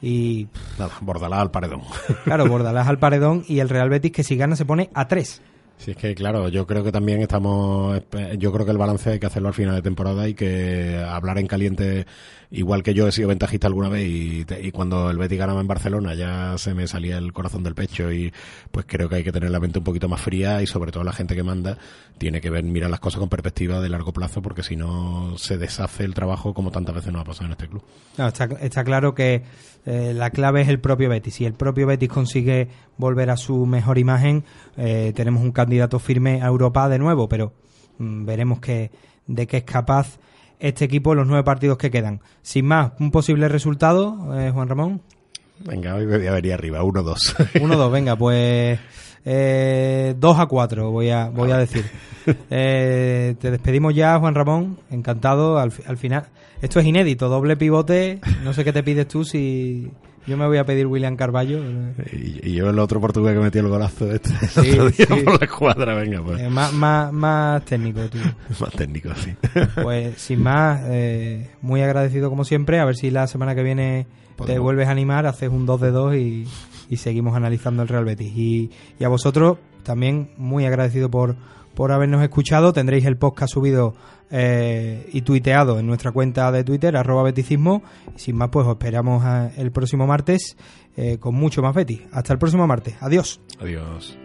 Y Nada, Bordalás al paredón. [laughs] claro, Bordalás al paredón y el Real Betis que si gana se pone a 3. Sí, es que claro, yo creo que también estamos, yo creo que el balance hay que hacerlo al final de temporada y que hablar en caliente, igual que yo he sido ventajista alguna vez y, y cuando el Betis ganaba en Barcelona ya se me salía el corazón del pecho y pues creo que hay que tener la mente un poquito más fría y sobre todo la gente que manda tiene que ver, mirar las cosas con perspectiva de largo plazo porque si no se deshace el trabajo como tantas veces nos ha pasado en este club. Está, está claro que eh, la clave es el propio Betis. Si el propio Betis consigue volver a su mejor imagen, eh, tenemos un candidato firme a Europa de nuevo, pero mm, veremos que, de qué es capaz este equipo en los nueve partidos que quedan. Sin más, un posible resultado, eh, Juan Ramón. Venga, hoy voy a venir arriba, 1-2. 1-2, [laughs] venga, pues eh, 2 a 4 voy a, voy a decir. Eh, te despedimos ya, Juan Ramón. Encantado. Al, al final, esto es inédito, doble pivote. No sé qué te pides tú si Yo me voy a pedir William Carballo. Y, y yo el otro portugués que metió el golazo este [laughs] el Sí, otro día sí. por la cuadra, venga, pues. Eh, más, más, más técnico, tú. [laughs] Más técnico, sí. Pues sin más, eh, muy agradecido como siempre. A ver si la semana que viene te vuelves a animar, haces un 2 de 2 y, y seguimos analizando el Real Betis. Y, y a vosotros también muy agradecido por, por habernos escuchado. Tendréis el podcast subido eh, y tuiteado en nuestra cuenta de Twitter, arroba beticismo. Sin más, pues os esperamos a- el próximo martes eh, con mucho más Betis. Hasta el próximo martes. Adiós. Adiós.